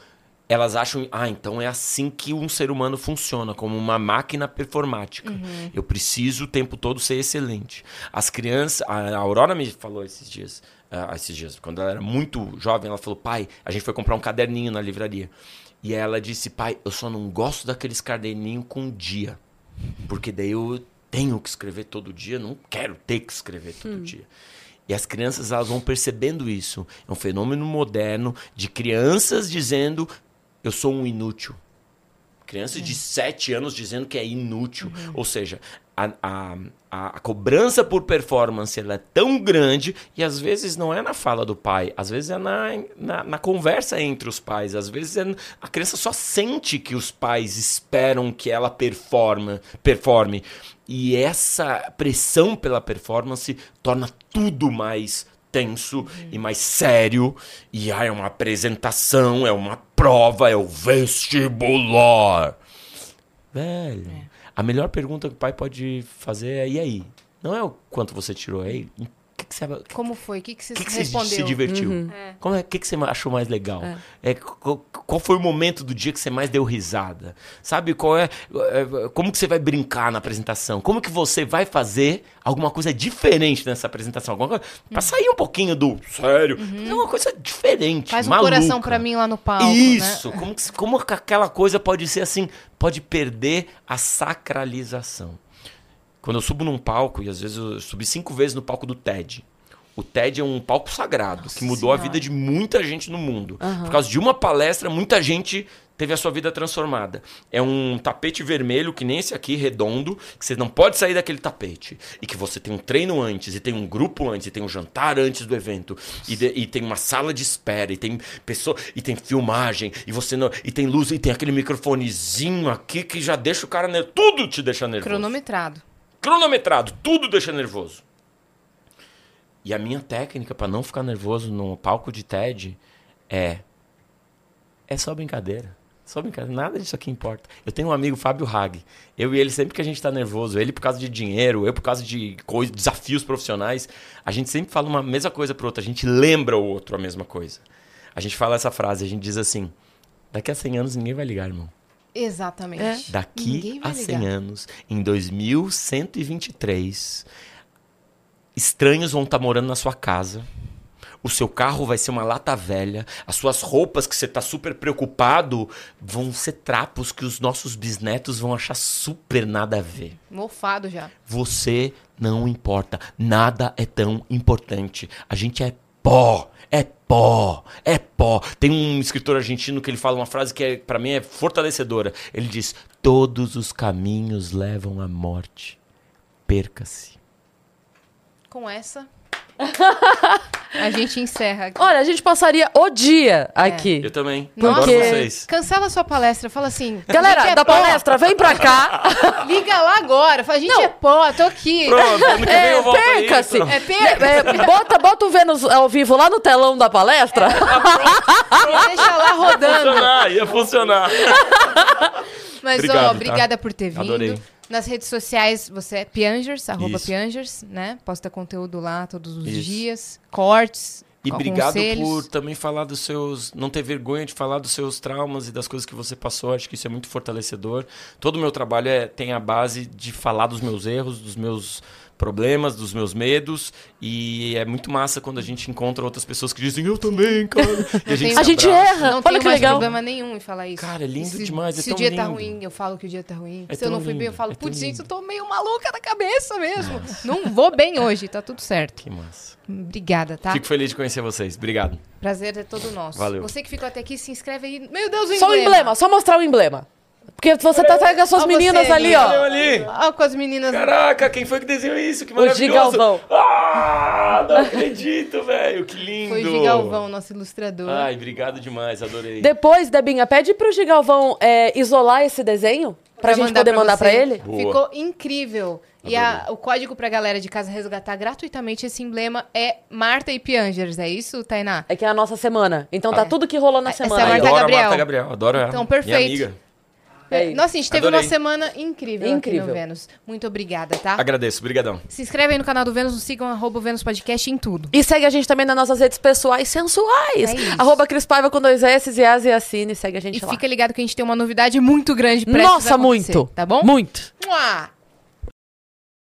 [SPEAKER 3] elas acham, ah, então é assim que um ser humano funciona, como uma máquina performática. Eu preciso o tempo todo ser excelente. As crianças, a Aurora me falou esses dias, ah, esses dias, quando ela era muito jovem, ela falou, pai, a gente foi comprar um caderninho na livraria. E ela disse, pai, eu só não gosto daqueles caderninhos com dia. Porque daí eu tenho que escrever todo dia, não quero ter que escrever todo dia. E as crianças elas vão percebendo isso. É um fenômeno moderno de crianças dizendo eu sou um inútil. Crianças de 7 anos dizendo que é inútil. Ou seja, a, a, a, cobrança por performance ela é tão grande e às vezes não é na fala do pai, às vezes é na, na, na conversa entre os pais, às vezes é, a criança só sente que os pais esperam que ela performa, performe. E essa pressão pela performance torna tudo mais tenso e mais sério. E aí é uma apresentação, é uma prova, é o vestibular. Velho, a melhor pergunta que o pai pode fazer é: e aí? Não é o quanto você tirou, é o que, que você,
[SPEAKER 2] Como foi? O que, que você
[SPEAKER 3] que que você
[SPEAKER 2] respondeu?
[SPEAKER 3] se divertiu? Como é, o que, que você achou mais legal? É, qual, qual foi o momento do dia que você mais deu risada? Sabe qual é, é, Como que você vai brincar na apresentação? Como que você vai fazer alguma coisa diferente nessa apresentação? Alguma coisa, Pra sair um pouquinho do sério. É uma coisa diferente.
[SPEAKER 2] Faz um
[SPEAKER 3] maluca.
[SPEAKER 2] coração pra mim lá no palco,
[SPEAKER 3] Isso!
[SPEAKER 2] né?
[SPEAKER 3] Como, que, como que aquela coisa pode ser assim? Pode perder a sacralização. Quando eu subo num palco, e às vezes eu subi cinco vezes no palco do TED. O TED é um palco sagrado que mudou a
[SPEAKER 2] Senhora.
[SPEAKER 3] vida de muita gente no mundo. Por causa de uma palestra, muita gente teve a sua vida transformada. É um tapete vermelho, que nem esse aqui, redondo, que você não pode sair daquele tapete. E que você tem um treino antes, e tem um grupo antes, e tem um jantar antes do evento, e, de- e tem uma sala de espera, e tem pessoa, e tem filmagem, e você não, e tem luz, e tem aquele microfonezinho aqui que já deixa o cara nervoso. Tudo te deixa nervoso
[SPEAKER 2] Cronometrado.
[SPEAKER 3] Cronometrado, tudo deixa nervoso. E a minha técnica para não ficar nervoso no palco de TED é é só brincadeira. Só brincadeira, nada disso aqui importa. Eu tenho um amigo, Fábio Hag. Eu e ele, sempre que a gente tá nervoso, ele por causa de dinheiro, eu por causa de coisa, desafios profissionais, a gente sempre fala uma mesma coisa pro outro, a gente lembra o outro a mesma coisa. A gente fala essa frase, a gente diz assim: daqui a 100 anos ninguém vai ligar, irmão.
[SPEAKER 2] Exatamente.
[SPEAKER 1] É.
[SPEAKER 3] Daqui a 100
[SPEAKER 2] ligar.
[SPEAKER 3] anos, em 2123, estranhos vão estar morando na sua casa. O seu carro vai ser uma lata velha. As suas roupas que você está super preocupado vão ser trapos que os nossos bisnetos vão achar super nada a ver.
[SPEAKER 2] Mofado já.
[SPEAKER 3] Você não importa. Nada é tão importante. A gente é pó. É pó. É pó. Tem um escritor argentino que ele fala uma frase que é, para mim é fortalecedora. Ele diz: Todos os caminhos levam à morte. Perca-se.
[SPEAKER 2] Com essa, <laughs> a gente encerra aqui.
[SPEAKER 1] Olha, a gente passaria o dia aqui.
[SPEAKER 3] Eu também.
[SPEAKER 2] Nossa.
[SPEAKER 3] Adoro vocês.
[SPEAKER 2] Cancela sua palestra. Fala assim.
[SPEAKER 1] Galera,
[SPEAKER 2] é
[SPEAKER 1] da
[SPEAKER 2] pó.
[SPEAKER 1] palestra, vem pra cá. <laughs>
[SPEAKER 2] Liga lá agora. Fala, a gente é pó, tô aqui.
[SPEAKER 3] Pronto, ano que vem
[SPEAKER 1] É,
[SPEAKER 3] eu volto aí.
[SPEAKER 1] perca-se.
[SPEAKER 3] Pronto.
[SPEAKER 2] É perca.
[SPEAKER 1] É, bota, bota o Vênus ao vivo lá no telão da palestra.
[SPEAKER 2] Deixa lá
[SPEAKER 3] Ia
[SPEAKER 2] rodando.
[SPEAKER 3] funcionar, ia funcionar. <laughs>
[SPEAKER 2] Mas,
[SPEAKER 3] Obrigado,
[SPEAKER 2] ó,
[SPEAKER 3] tá?
[SPEAKER 2] obrigada por ter vindo.
[SPEAKER 3] Adorei.
[SPEAKER 2] Nas redes sociais, você é Piangers, arroba
[SPEAKER 3] Isso.
[SPEAKER 2] Piangers, né? Posta conteúdo lá todos os
[SPEAKER 3] Isso.
[SPEAKER 2] dias, cortes,
[SPEAKER 3] E obrigado
[SPEAKER 2] conselhos.
[SPEAKER 3] por também falar dos seus. Não ter vergonha de falar dos seus traumas e das coisas que você passou. Acho que isso é muito fortalecedor. Todo o meu trabalho é, tem a base de falar dos meus erros, dos meus problemas, dos meus medos. E é muito massa quando a gente encontra outras pessoas que dizem, eu também, cara. <laughs> E a gente,
[SPEAKER 2] tenho-
[SPEAKER 1] A gente erra.
[SPEAKER 2] Não
[SPEAKER 1] Olha que
[SPEAKER 2] mais
[SPEAKER 1] legal.
[SPEAKER 2] problema nenhum em falar isso.
[SPEAKER 3] Cara, é lindo
[SPEAKER 2] se,
[SPEAKER 3] demais, é
[SPEAKER 2] Se
[SPEAKER 3] tão
[SPEAKER 2] o dia tá
[SPEAKER 3] lindo.
[SPEAKER 2] ruim, eu falo que o dia tá ruim.
[SPEAKER 3] É
[SPEAKER 2] se eu não fui bem, eu
[SPEAKER 3] lindo,
[SPEAKER 2] falo,
[SPEAKER 3] é
[SPEAKER 2] putz, gente,
[SPEAKER 3] lindo.
[SPEAKER 2] eu tô meio maluca da cabeça mesmo. Não vou bem hoje, tá tudo certo.
[SPEAKER 3] Que massa.
[SPEAKER 2] Obrigada, tá?
[SPEAKER 3] Fico feliz de conhecer vocês. Obrigado.
[SPEAKER 2] Prazer é todo nosso.
[SPEAKER 3] Valeu.
[SPEAKER 2] Você que ficou até aqui, se inscreve aí. Meu Deus, o
[SPEAKER 1] Só o emblema, só mostrar o emblema. Porque você tá com as suas
[SPEAKER 2] Ó,
[SPEAKER 1] meninas
[SPEAKER 2] você,
[SPEAKER 1] ali,
[SPEAKER 3] Olha
[SPEAKER 1] ó.
[SPEAKER 3] ali.
[SPEAKER 2] Ó, com as meninas.
[SPEAKER 3] Caraca, quem foi que desenhou isso? Que
[SPEAKER 1] O
[SPEAKER 3] maravilhoso.
[SPEAKER 1] Gigalvão.
[SPEAKER 3] Ah, não acredito, velho. Que lindo.
[SPEAKER 2] Foi o Gigalvão, nosso ilustrador.
[SPEAKER 3] Ai, obrigado demais, adorei.
[SPEAKER 1] Depois, Debinha, pede pro Gigalvão é, isolar esse desenho pra, gente poder mandar pra
[SPEAKER 2] você.
[SPEAKER 1] ele.
[SPEAKER 3] Boa.
[SPEAKER 2] Ficou incrível. E a- o código pra galera de casa resgatar gratuitamente esse emblema é Marta e Piangers, é isso, Tainá?
[SPEAKER 1] É que é a nossa semana. Então tá tudo que rolou na
[SPEAKER 2] Essa é
[SPEAKER 1] semana.
[SPEAKER 2] a
[SPEAKER 3] Ai,
[SPEAKER 2] Marta
[SPEAKER 3] adoro
[SPEAKER 2] Gabriel.
[SPEAKER 3] a Marta Gabriel, adoro ela.
[SPEAKER 2] Então, perfeito.
[SPEAKER 3] Minha amiga.
[SPEAKER 1] É isso.
[SPEAKER 2] Nossa, a gente teve
[SPEAKER 3] Adorei.
[SPEAKER 2] uma semana incrível,
[SPEAKER 1] Incrível.
[SPEAKER 2] aqui no Vênus. Muito obrigada, tá?
[SPEAKER 3] Agradeço, brigadão.
[SPEAKER 2] Se inscreve aí no canal do Vênus, nos sigam, arroba o Vênus Podcast em tudo.
[SPEAKER 1] E segue a gente também nas nossas redes pessoais sensuais.
[SPEAKER 2] É.
[SPEAKER 1] Arroba Cris Paiva com dois S e As e assine. Segue a gente
[SPEAKER 2] E
[SPEAKER 1] lá.
[SPEAKER 2] É. fica ligado que a gente tem uma novidade muito grande prestes a
[SPEAKER 1] Nossa, muito.
[SPEAKER 2] Tá bom?
[SPEAKER 1] Muito.
[SPEAKER 2] Mua!